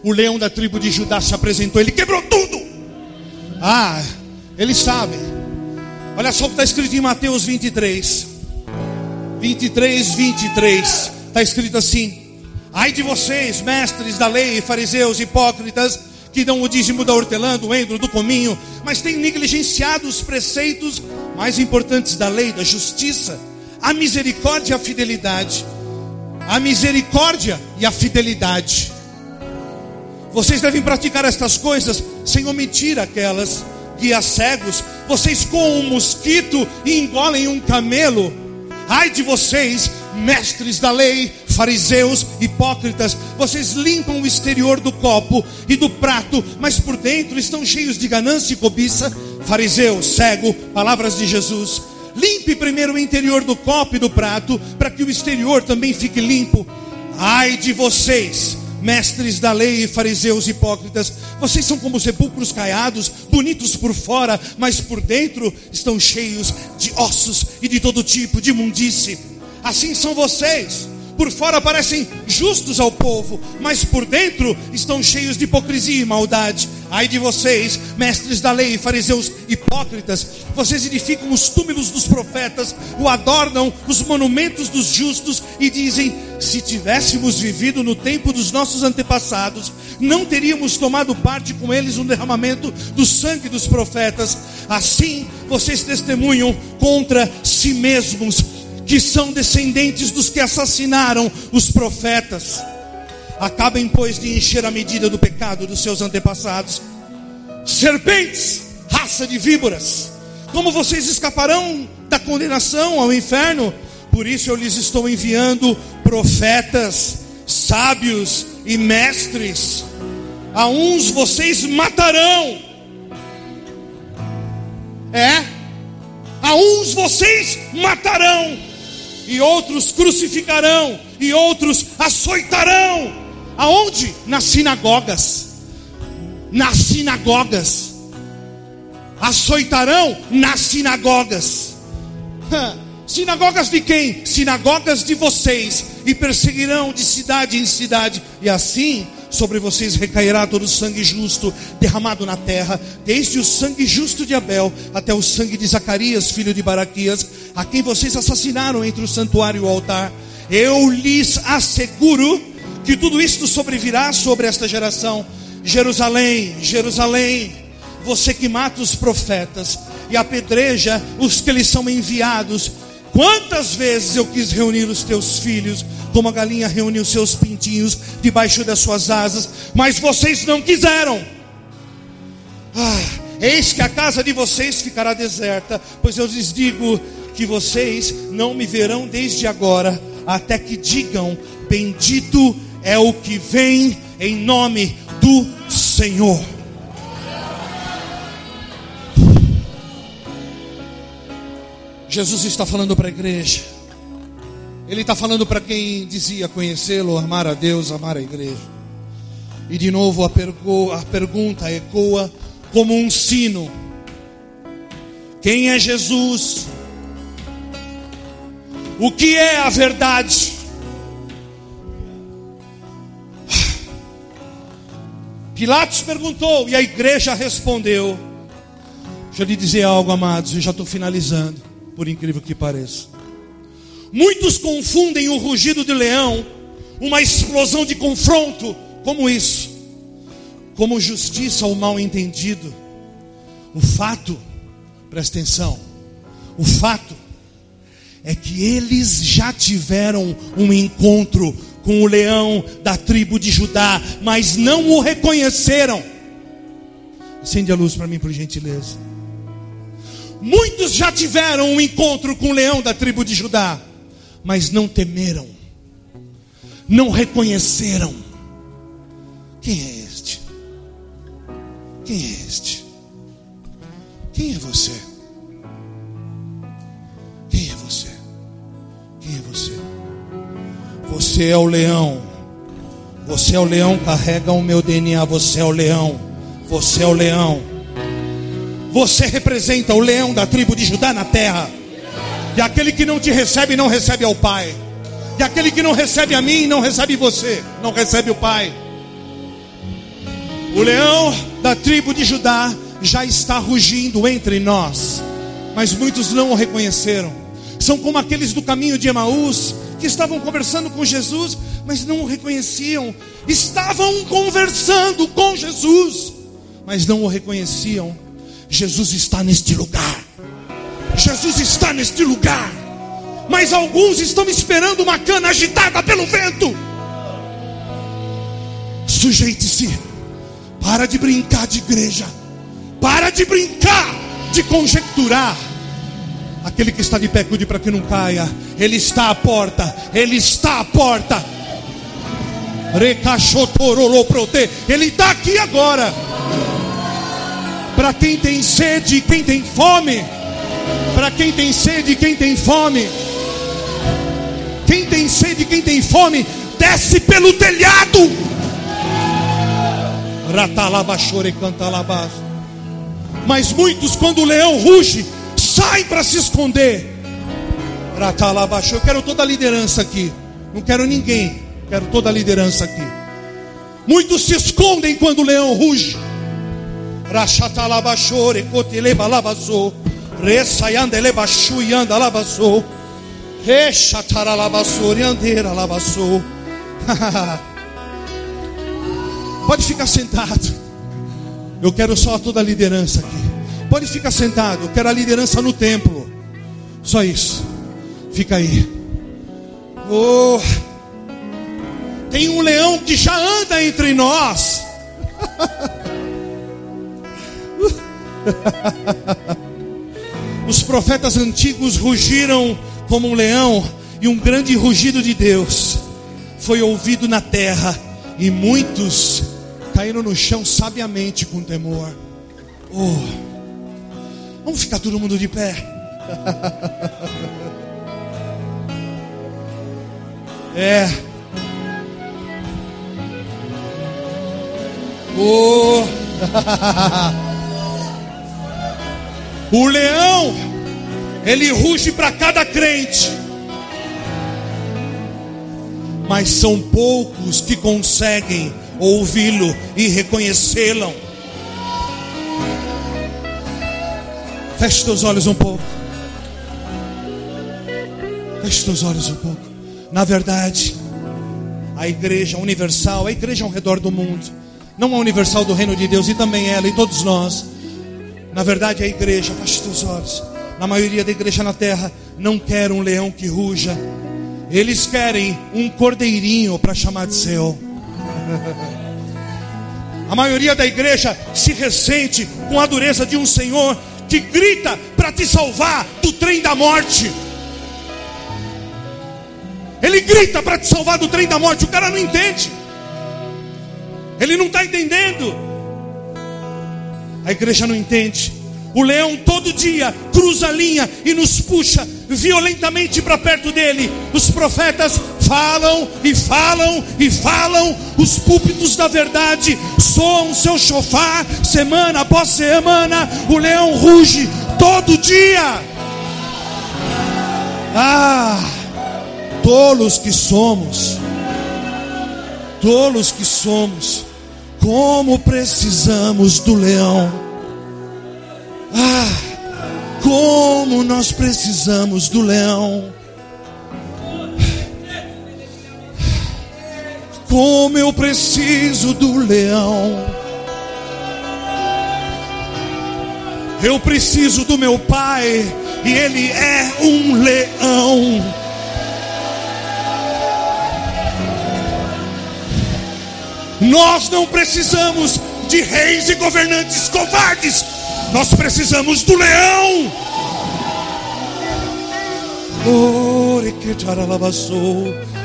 o leão da tribo de Judá se apresentou. Ele quebrou tudo. Ah, ele sabe. Olha só o que está escrito em Mateus 23. 23, 23. Está escrito assim: Ai de vocês, mestres da lei, fariseus, hipócritas, que dão o dízimo da hortelã, do endro, do cominho, mas têm negligenciado os preceitos mais importantes da lei, da justiça, a misericórdia e a fidelidade. A misericórdia e a fidelidade. Vocês devem praticar estas coisas sem omitir aquelas. Guias cegos, vocês com um mosquito e engolem um camelo. Ai de vocês, mestres da lei, fariseus, hipócritas, vocês limpam o exterior do copo e do prato, mas por dentro estão cheios de ganância e cobiça. Fariseu, cego, palavras de Jesus. Limpe primeiro o interior do copo e do prato, para que o exterior também fique limpo. Ai de vocês, mestres da lei e fariseus hipócritas, vocês são como sepulcros caiados, bonitos por fora, mas por dentro estão cheios de ossos e de todo tipo de imundície. Assim são vocês. Por fora parecem justos ao povo, mas por dentro estão cheios de hipocrisia e maldade. Ai de vocês, mestres da lei, fariseus hipócritas, vocês edificam os túmulos dos profetas, o adornam os monumentos dos justos e dizem: se tivéssemos vivido no tempo dos nossos antepassados, não teríamos tomado parte com eles no derramamento do sangue dos profetas. Assim, vocês testemunham contra si mesmos que são descendentes dos que assassinaram os profetas. Acabem, pois, de encher a medida do pecado dos seus antepassados. Serpentes, raça de víboras, como vocês escaparão da condenação ao inferno? Por isso eu lhes estou enviando profetas, sábios e mestres. A uns vocês matarão. É? A uns vocês matarão e outros crucificarão, e outros açoitarão. Aonde? Nas sinagogas. Nas sinagogas. Açoitarão nas sinagogas. Sinagogas de quem? Sinagogas de vocês. E perseguirão de cidade em cidade. E assim sobre vocês recairá todo o sangue justo derramado na terra, desde o sangue justo de Abel até o sangue de Zacarias, filho de Baraquias, a quem vocês assassinaram entre o santuário e o altar. Eu lhes asseguro que tudo isto sobrevirá sobre esta geração. Jerusalém, Jerusalém, você que mata os profetas e apedreja os que lhes são enviados. Quantas vezes eu quis reunir os teus filhos, como a galinha reuniu seus pintinhos debaixo das suas asas, mas vocês não quiseram. Ah, eis que a casa de vocês ficará deserta, pois eu lhes digo que vocês não me verão desde agora, até que digam: Bendito é o que vem em nome do Senhor. Jesus está falando para a igreja. Ele está falando para quem dizia conhecê-lo, amar a Deus, amar a igreja. E de novo a, pergu a pergunta ecoa como um sino: Quem é Jesus? O que é a verdade? Pilatos perguntou e a igreja respondeu. Deixa eu lhe dizer algo, amados, eu já estou finalizando, por incrível que pareça. Muitos confundem o rugido de leão, uma explosão de confronto, como isso, como justiça ou mal entendido. O fato, presta atenção, o fato é que eles já tiveram um encontro com o leão da tribo de Judá, mas não o reconheceram. Acende a luz para mim, por gentileza. Muitos já tiveram um encontro com o leão da tribo de Judá, mas não temeram, não reconheceram. Quem é este? Quem é este? Quem é você? Quem é você? Quem é você? Você é o leão. Você é o leão, carrega o meu DNA. Você é o leão. Você é o leão. Você representa o leão da tribo de Judá na terra. E aquele que não te recebe, não recebe ao Pai. E aquele que não recebe a mim, não recebe você, não recebe o Pai. O leão da tribo de Judá já está rugindo entre nós, mas muitos não o reconheceram. São como aqueles do caminho de Emaús que estavam conversando com Jesus, mas não o reconheciam. Estavam conversando com Jesus, mas não o reconheciam. Jesus está neste lugar. Jesus está neste lugar. Mas alguns estão esperando uma cana agitada pelo vento. Sujeite-se. Para de brincar de igreja. Para de brincar de conjecturar. Aquele que está de pé, cuide para que não caia. Ele está à porta. Ele está à porta. Ele está aqui agora. Para quem tem sede, quem tem fome. Para quem tem sede, quem tem fome. Quem tem sede, quem tem fome, desce pelo telhado. Mas muitos, quando o leão ruge, saem para se esconder. Eu quero toda a liderança aqui. Não quero ninguém. Quero toda a liderança aqui. Muitos se escondem quando o leão ruge. Rachatalabachore, cotelebalabaçou. Ressaiandelebachou e andalabaçou. Rechataralabassoriandeira Pode ficar sentado. Eu quero só toda a liderança aqui. Pode ficar sentado. Eu quero a liderança no templo. Só isso. Fica aí. Oh. Tem um leão que já anda entre nós. Os profetas antigos rugiram como um leão, e um grande rugido de Deus foi ouvido na terra, e muitos caíram no chão sabiamente com temor. Oh, vamos ficar todo mundo de pé. É. Oh. o leão ele ruge para cada crente. Mas são poucos que conseguem ouvi-lo e reconhecê-lo. Feche teus olhos um pouco. Feche teus olhos um pouco. Na verdade, a igreja universal, a igreja ao redor do mundo, não a universal do reino de Deus, e também ela e todos nós. Na verdade, a igreja, feche teus olhos na maioria da igreja na terra, não quer um leão que ruja. Eles querem um cordeirinho para chamar de seu. A maioria da igreja se ressente com a dureza de um Senhor que grita para te salvar do trem da morte. Ele grita para te salvar do trem da morte. O cara não entende. Ele não está entendendo. A igreja não entende. O leão todo dia cruza a linha e nos puxa violentamente para perto dele. Os profetas falam e falam e falam. Os púlpitos da verdade soam seu chofar semana após semana. O leão ruge todo dia. Ah, tolos que somos. Tolos que somos. Como precisamos do leão. Ah, como nós precisamos do leão. Como eu preciso do leão. Eu preciso do meu pai e ele é um leão. Nós não precisamos de reis e governantes covardes, nós precisamos do leão.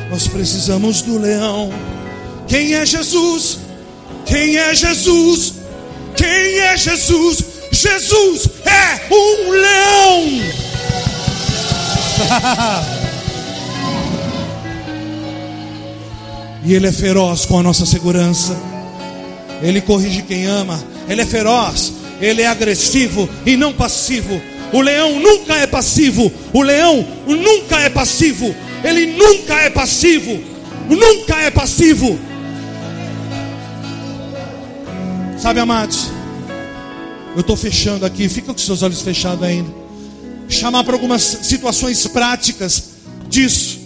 Nós precisamos do leão. Quem é Jesus? Quem é Jesus? Quem é Jesus? Jesus é um leão. e ele é feroz com a nossa segurança. Ele corrige quem ama. Ele é feroz. Ele é agressivo e não passivo. O leão nunca é passivo. O leão nunca é passivo. Ele nunca é passivo. Nunca é passivo. Sabe, amados? Eu estou fechando aqui. Fica com seus olhos fechados ainda. Chamar para algumas situações práticas disso.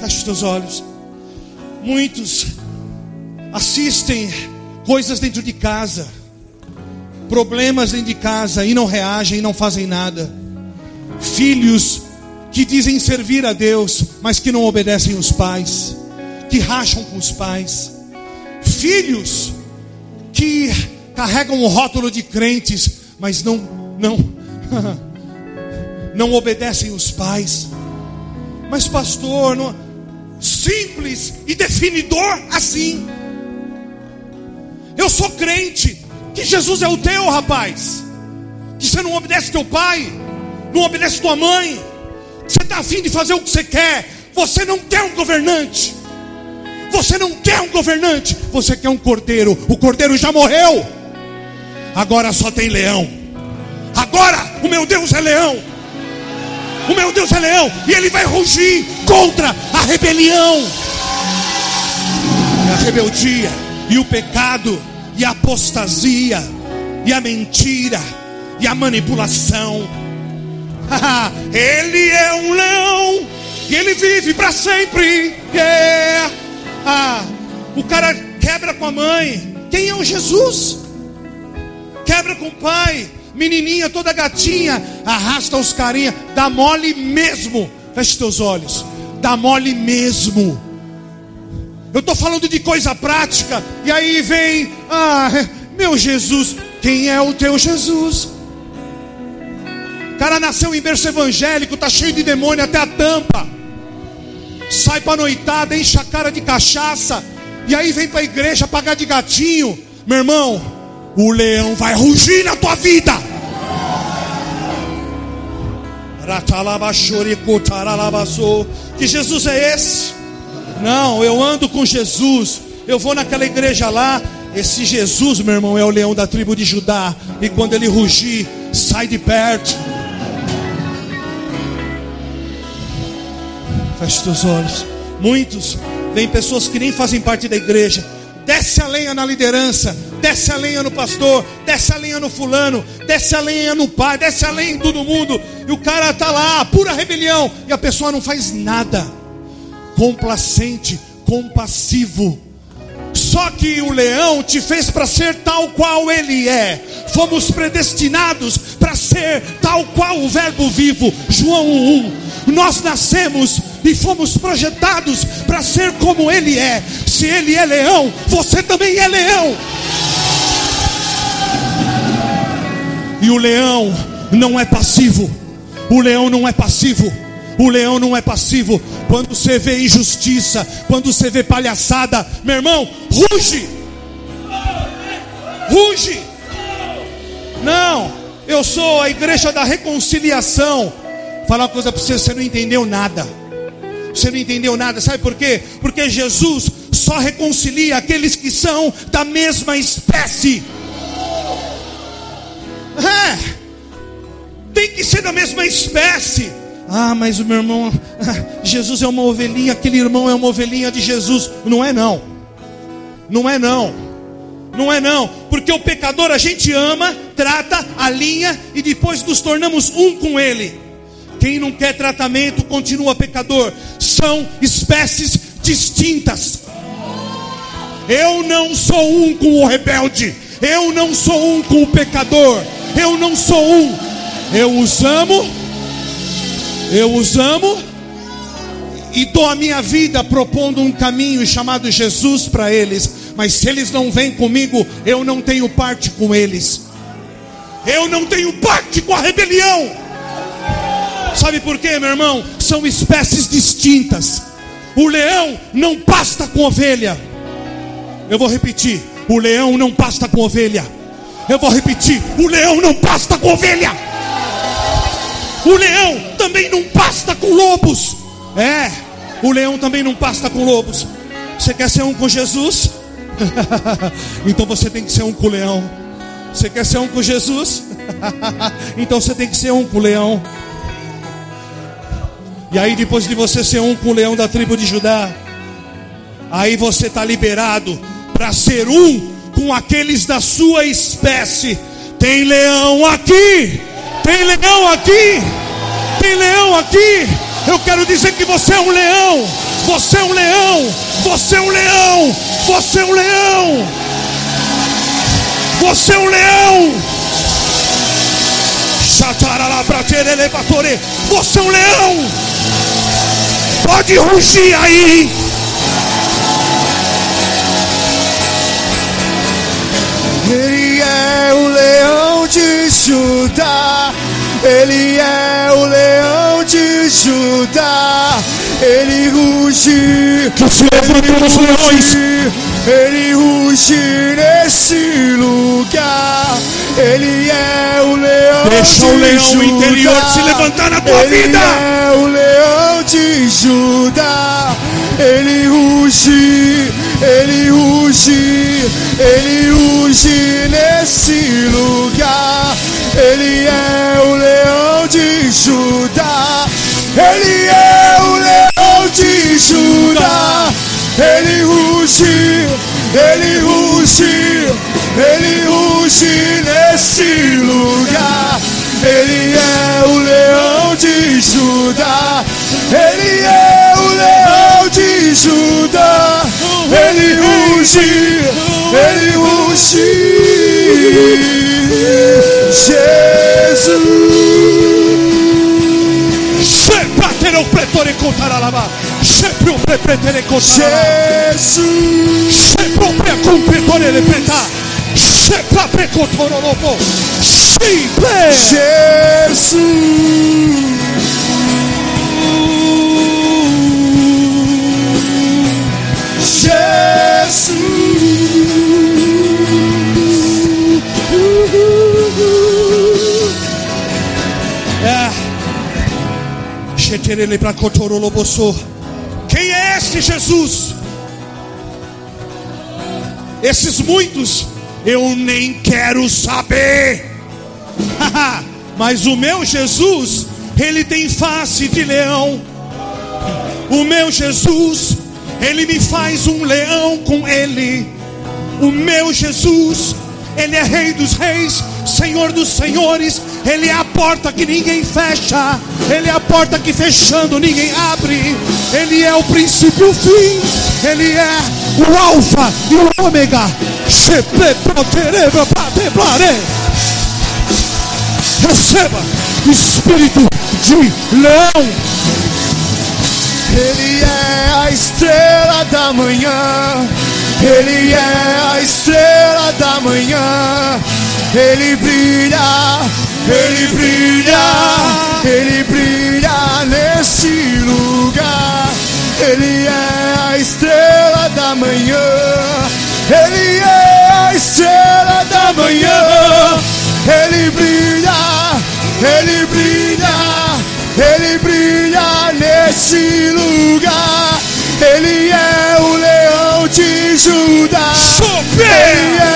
Feche os teus olhos. Muitos assistem coisas dentro de casa, problemas dentro de casa e não reagem e não fazem nada. Filhos que dizem servir a Deus, mas que não obedecem os pais, que racham com os pais. Filhos que carregam o rótulo de crentes, mas não não não obedecem os pais. Mas pastor, não, simples e definidor assim. Eu sou crente que Jesus é o teu, rapaz. Que você não obedece teu pai, não obedece tua mãe. Você está afim de fazer o que você quer. Você não quer um governante. Você não quer um governante. Você quer um cordeiro. O cordeiro já morreu. Agora só tem leão. Agora o meu Deus é leão. O meu Deus é leão. E ele vai rugir contra a rebelião. A rebeldia e o pecado, e a apostasia, e a mentira, e a manipulação. ele é um leão, e ele vive para sempre. Yeah. Ah, o cara quebra com a mãe. Quem é o Jesus? Quebra com o pai. Menininha toda gatinha, arrasta os carinha, dá mole mesmo. Feche teus olhos. Dá mole mesmo. Eu estou falando de coisa prática. E aí vem, ah, meu Jesus, quem é o teu Jesus? O cara nasceu em berço evangélico, tá cheio de demônio até a tampa. Sai para noitada, enche a cara de cachaça. E aí vem para a igreja pagar de gatinho. Meu irmão, o leão vai rugir na tua vida. Que Jesus é esse? Não, eu ando com Jesus. Eu vou naquela igreja lá. Esse Jesus, meu irmão, é o leão da tribo de Judá. E quando ele rugir, sai de perto. Feche teus olhos. Muitos, vem pessoas que nem fazem parte da igreja. Desce a lenha na liderança, desce a lenha no pastor, desce a lenha no fulano, desce a lenha no pai, desce a lenha em todo mundo. E o cara está lá, pura rebelião, e a pessoa não faz nada complacente, compassivo. Só que o leão te fez para ser tal qual ele é. Fomos predestinados para ser tal qual o Verbo vivo. João 1. Nós nascemos e fomos projetados para ser como ele é. Se ele é leão, você também é leão. E o leão não é passivo. O leão não é passivo. O leão não é passivo. Quando você vê injustiça, quando você vê palhaçada, meu irmão, ruge. Ruge. Não, eu sou a igreja da reconciliação. Falar uma coisa para você, você não entendeu nada. Você não entendeu nada, sabe por quê? Porque Jesus só reconcilia aqueles que são da mesma espécie. É, tem que ser da mesma espécie. Ah, mas o meu irmão, Jesus é uma ovelhinha, aquele irmão é uma ovelhinha de Jesus. Não é não. Não é não. Não é não, porque o pecador a gente ama, trata, alinha e depois nos tornamos um com ele. Quem não quer tratamento continua pecador. São espécies distintas. Eu não sou um com o rebelde. Eu não sou um com o pecador. Eu não sou um. Eu os amo Eu os amo e dou a minha vida propondo um caminho chamado Jesus para eles. Mas se eles não vêm comigo, eu não tenho parte com eles. Eu não tenho parte com a rebelião. Sabe por quê, meu irmão? São espécies distintas. O leão não pasta com ovelha. Eu vou repetir: o leão não pasta com ovelha. Eu vou repetir: o leão não pasta com ovelha. O leão também não pasta com lobos. É, o leão também não pasta com lobos. Você quer ser um com Jesus? então você tem que ser um com o leão. Você quer ser um com Jesus? então você tem que ser um com o leão. E aí, depois de você ser um com o leão da tribo de Judá, aí você está liberado para ser um com aqueles da sua espécie. Tem leão aqui, tem leão aqui, tem leão aqui. Eu quero dizer que você é um leão, você é um leão, você é um leão, você é um leão, você é um leão. Você é um leão. Pode rugir aí. Ele é o leão de Judá. Ele é o leão de Judá. Ele ruge. Que se levantem os leões. Ele ruge nesse lugar. Ele é o leão Deixa de o leão Judá. interior se levantar na tua Ele vida. é o leão de Judá. Ele ruge, ele ruge, ele ruge nesse lugar. Ele é o leão de Judá. Ele é o leão de Judá. Ele ruge, ele ruge, ele ruge nesse lugar. Ele é o leão de Judá. Ele é o leão de Judá. Ele ruge, ele ruge. Jesus. Sempre terão pretore contaralaba. Sempre o prepretere contaralaba. Jesus. Sempre o precumpritore repeta. Sempre a precontorolobo. Sempre. Jesus. Jesus. É. Cheterele pra cotoroloboso. Quem é esse Jesus? Esses muitos eu nem quero saber. Mas o meu Jesus, ele tem face de leão. O meu Jesus, ele me faz um leão com ele. O meu Jesus, ele é Rei dos Reis, Senhor dos Senhores. Ele é a porta que ninguém fecha. Ele é a porta que fechando ninguém abre. Ele é o princípio e o fim. Ele é o Alfa e o Ômega. Receba espírito de leão. Ele é a estrela da manhã. Ele é a estrela da manhã. Ele brilha, ele brilha, ele brilha nesse lugar. Ele é a estrela da manhã. Ele é a estrela da manhã. Ele brilha, ele brilha, ele brilha nesse lugar. Ele é o leão de Judá. Ele é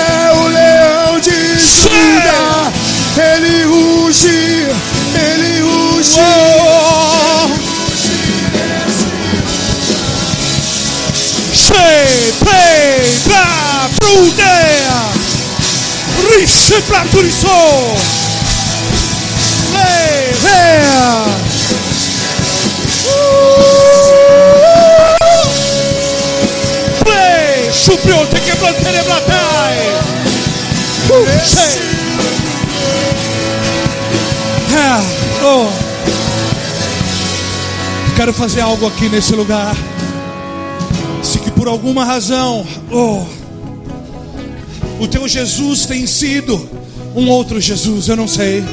pra turiso. Levea. Play. Supriu te que plantere blatai. Oh. quero fazer algo aqui nesse lugar. Se que por alguma razão, oh, o teu Jesus tem sido um outro Jesus, eu não sei.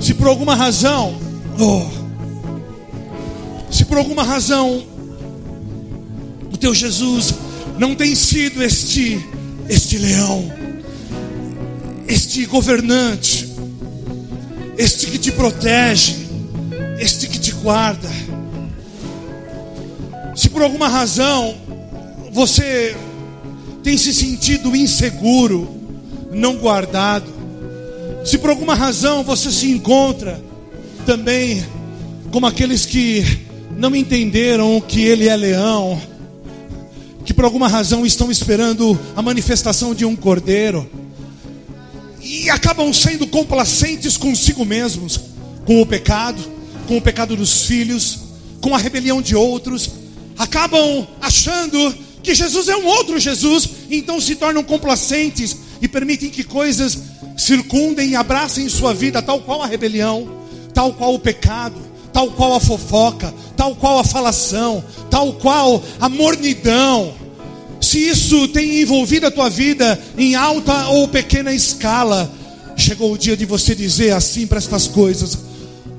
Se por alguma razão, oh, se por alguma razão o teu Jesus não tem sido este este leão, este governante, este que te protege, este que te guarda. Se por alguma razão você tem se sentido inseguro, não guardado, se por alguma razão você se encontra também como aqueles que não entenderam que ele é leão, que por alguma razão estão esperando a manifestação de um cordeiro e acabam sendo complacentes consigo mesmos, com o pecado, com o pecado dos filhos, com a rebelião de outros, acabam achando que Jesus é um outro Jesus, então se tornam complacentes e permitem que coisas circundem e abracem sua vida, tal qual a rebelião, tal qual o pecado, tal qual a fofoca, tal qual a falação, tal qual a mornidão. Se isso tem envolvido a tua vida em alta ou pequena escala, chegou o dia de você dizer assim para estas coisas: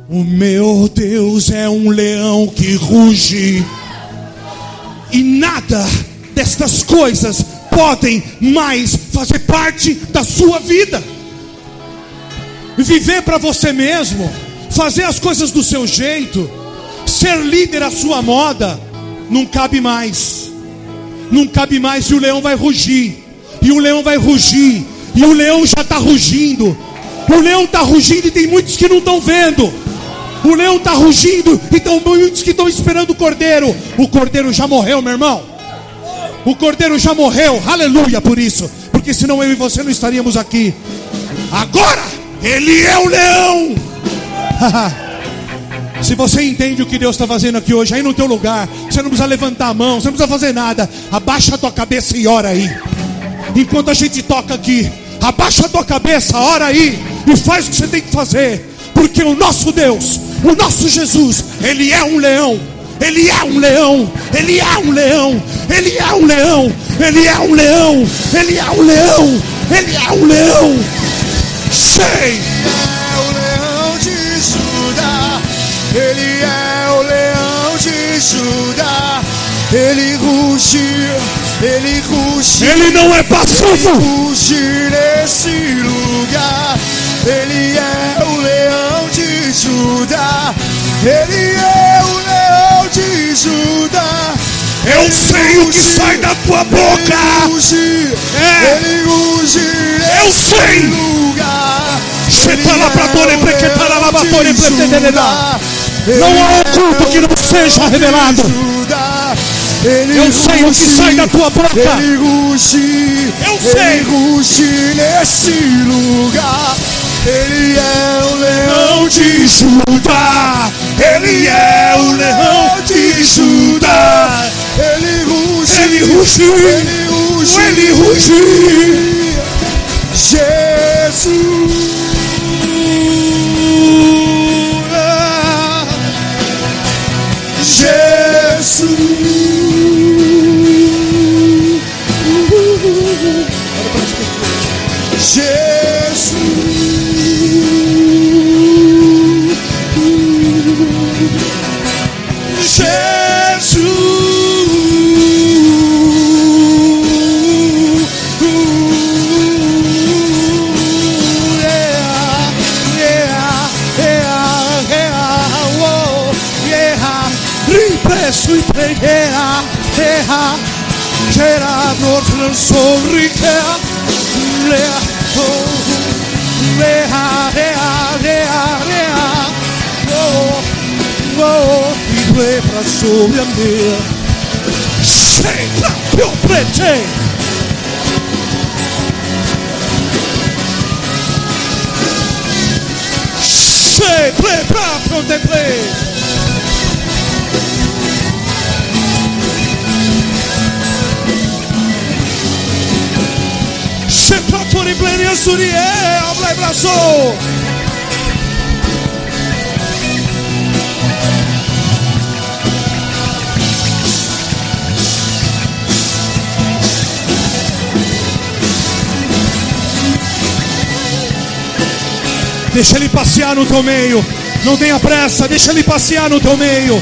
O meu Deus é um leão que ruge, e nada destas coisas podem mais fazer parte da sua vida. Viver para você mesmo, fazer as coisas do seu jeito, ser líder à sua moda, não cabe mais. Não cabe mais e o leão vai rugir. E o leão vai rugir. E o leão já está rugindo. O leão está rugindo e tem muitos que não estão vendo. O leão está rugindo e tem muitos que estão esperando o cordeiro. O cordeiro já morreu, meu irmão. O cordeiro já morreu. Aleluia por isso. Porque senão eu e você não estaríamos aqui. Agora, ele é o leão. Se você entende o que Deus está fazendo aqui hoje, aí no teu lugar, você não precisa levantar a mão, você não precisa fazer nada. Abaixa a tua cabeça e ora aí. Enquanto a gente toca aqui, abaixa a tua cabeça, ora aí e faz o que você tem que fazer. Porque o nosso Deus, o nosso Jesus, ele é um leão. Ele é um leão, ele é um leão, ele é um leão, ele é um leão, ele é um leão, ele é um leão. Sei! é o leão de Judá. Ele é o leão de Judá. Ele ruge, ele ruge. Ele não é passivo. ruge nesse lugar. Ele é o leão de Judá. Ele é o leão de Judá. Eu Ele sei o que sai da tua Ele boca. ruge, É. ele ruge Eu sei. lugar. Ele é. Judá. Não há Ele oculto é que não seja de revelado. Ele Eu sei o que ruge, sai da tua boca. Ele ruge, Eu sei. ele ruge nesse lugar. Ele é o leão de Judá, ele é o leão de Judá. Ele ruge, Ele rugiu, ele ruge, ele rugiu. Jesus. Jesus, Jesus, yeah, yeah, yeah, yeah, whoa, yeah, yeah, so yeah. Braccioli a me, sei proprio prete. Sei pre, proprio te pre. Katori Blenia Surie, eh, Oblai Braçou. Deixa ele passear no teu meio. Não tenha pressa, deixa ele passear no teu meio.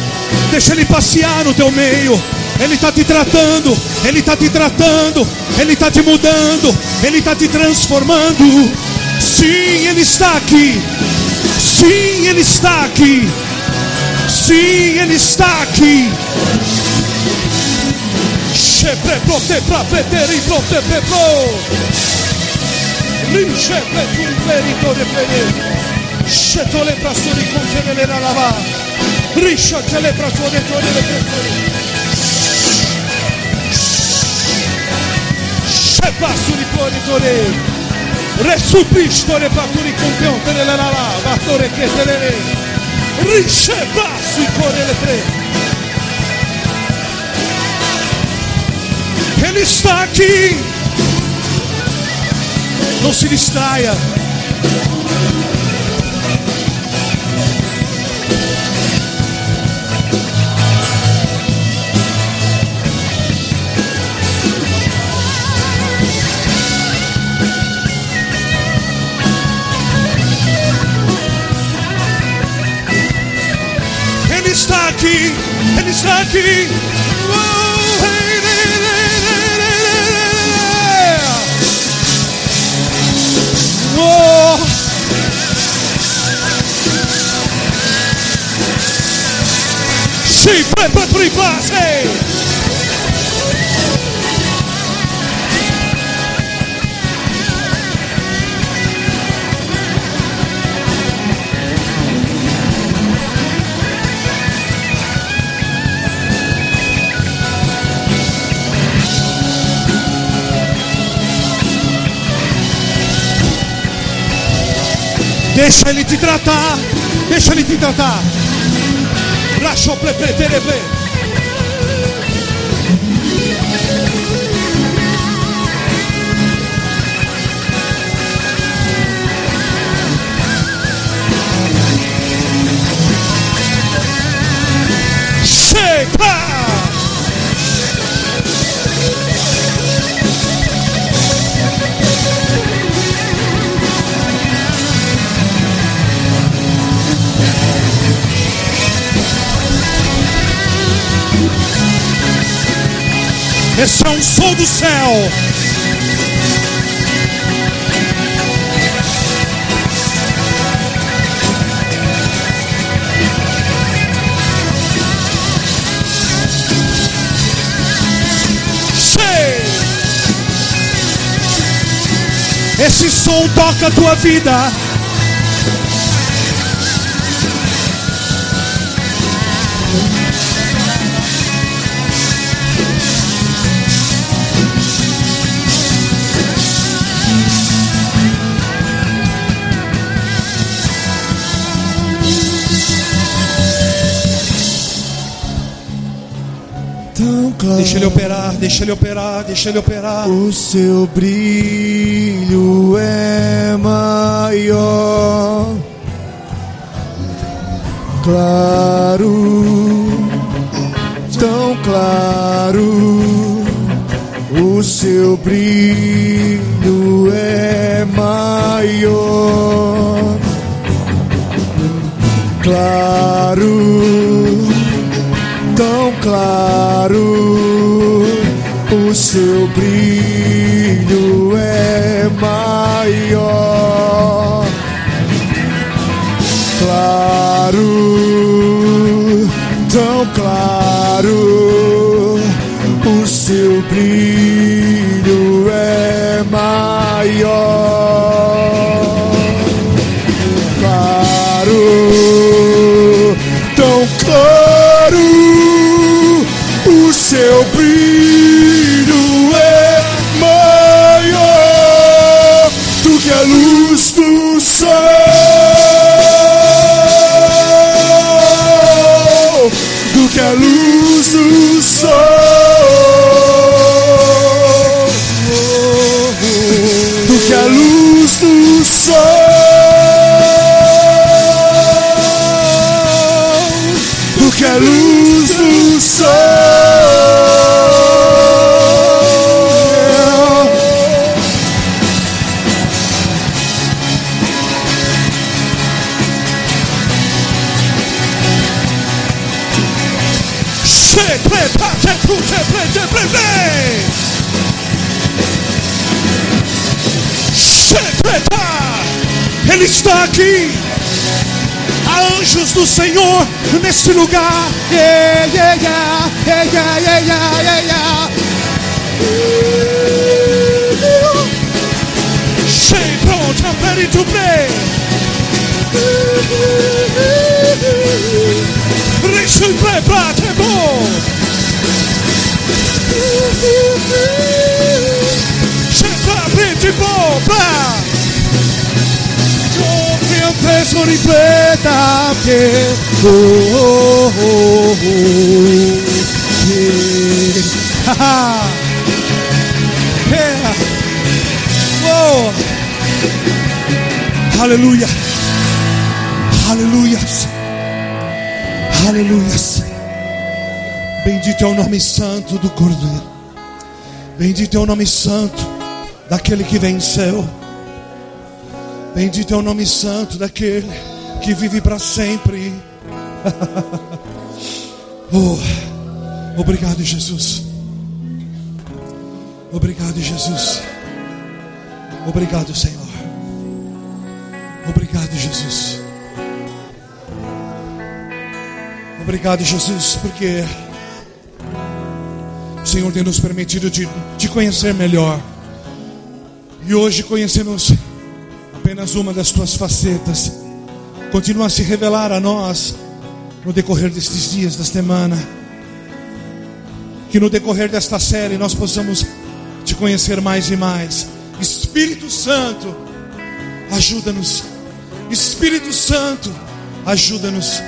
Deixa ele passear no teu meio. Ele está te tratando, ele está te tratando, ele está te mudando, ele está te transformando. Sim, ele está aqui. Sim, ele está aqui. Sim, ele está aqui. Prote pra preteri prote petro. Linche tole le pretore. Shepasuri plori Resupistore paturi compion per la la Vatore che tenere Riceva sui cuori le tre. Ele está aqui Não se distraia Ele está aqui, Ele está aqui. Oh, hey, le, le, le, le, le, le. Oh. Sì, prepara per i passi. Deixa ele te tratar. Deixa ele te tratar. Lascia pretere Seca! Esse é um som do céu. Esse som toca a tua vida. Deixa ele operar, deixa ele operar, deixa ele operar. O seu brilho é maior, claro, tão claro. O seu brilho é maior, claro tão claro, seu brilho la luz. Do Senhor neste lugar. Yeah, yeah, yeah, yeah, yeah, yeah, yeah, yeah, yeah. Pronto, ready to play. Rishi prepara tempo. Sempre prende pra. Io preso ripleta che oh, oh, oh, yeah. Yeah. Oh. Aleluia. Aleluias. Aleluias. Bendito é o nome santo do Cordeiro. Bendito é o nome santo daquele que venceu. Bendito é o nome santo daquele que vive para sempre. oh, obrigado, Jesus. Obrigado, Jesus. Obrigado, Senhor. Obrigado, Jesus. Obrigado, Jesus, porque o Senhor tem nos permitido te, te conhecer melhor. E hoje conhecemos apenas uma das tuas facetas. Continua a se revelar a nós no decorrer destes dias, da semana. Que no decorrer desta série nós possamos te conhecer mais e mais. Espírito Santo, ajuda-nos. Espírito Santo, ajuda-nos.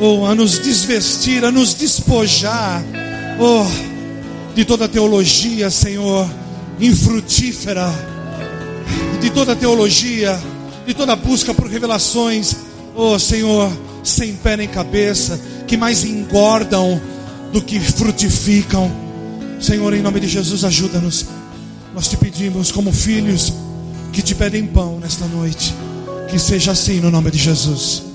Oh, a nos desvestir, a nos despojar. Oh, de toda teologia, Senhor, infrutífera. De toda teologia, de toda busca por revelações. Oh, Senhor, sem pé nem cabeça, que mais engordam do que frutificam. Senhor, em nome de Jesus, ajuda-nos. Nós te pedimos, como filhos que te pedem pão nesta noite, que seja assim no nome de Jesus.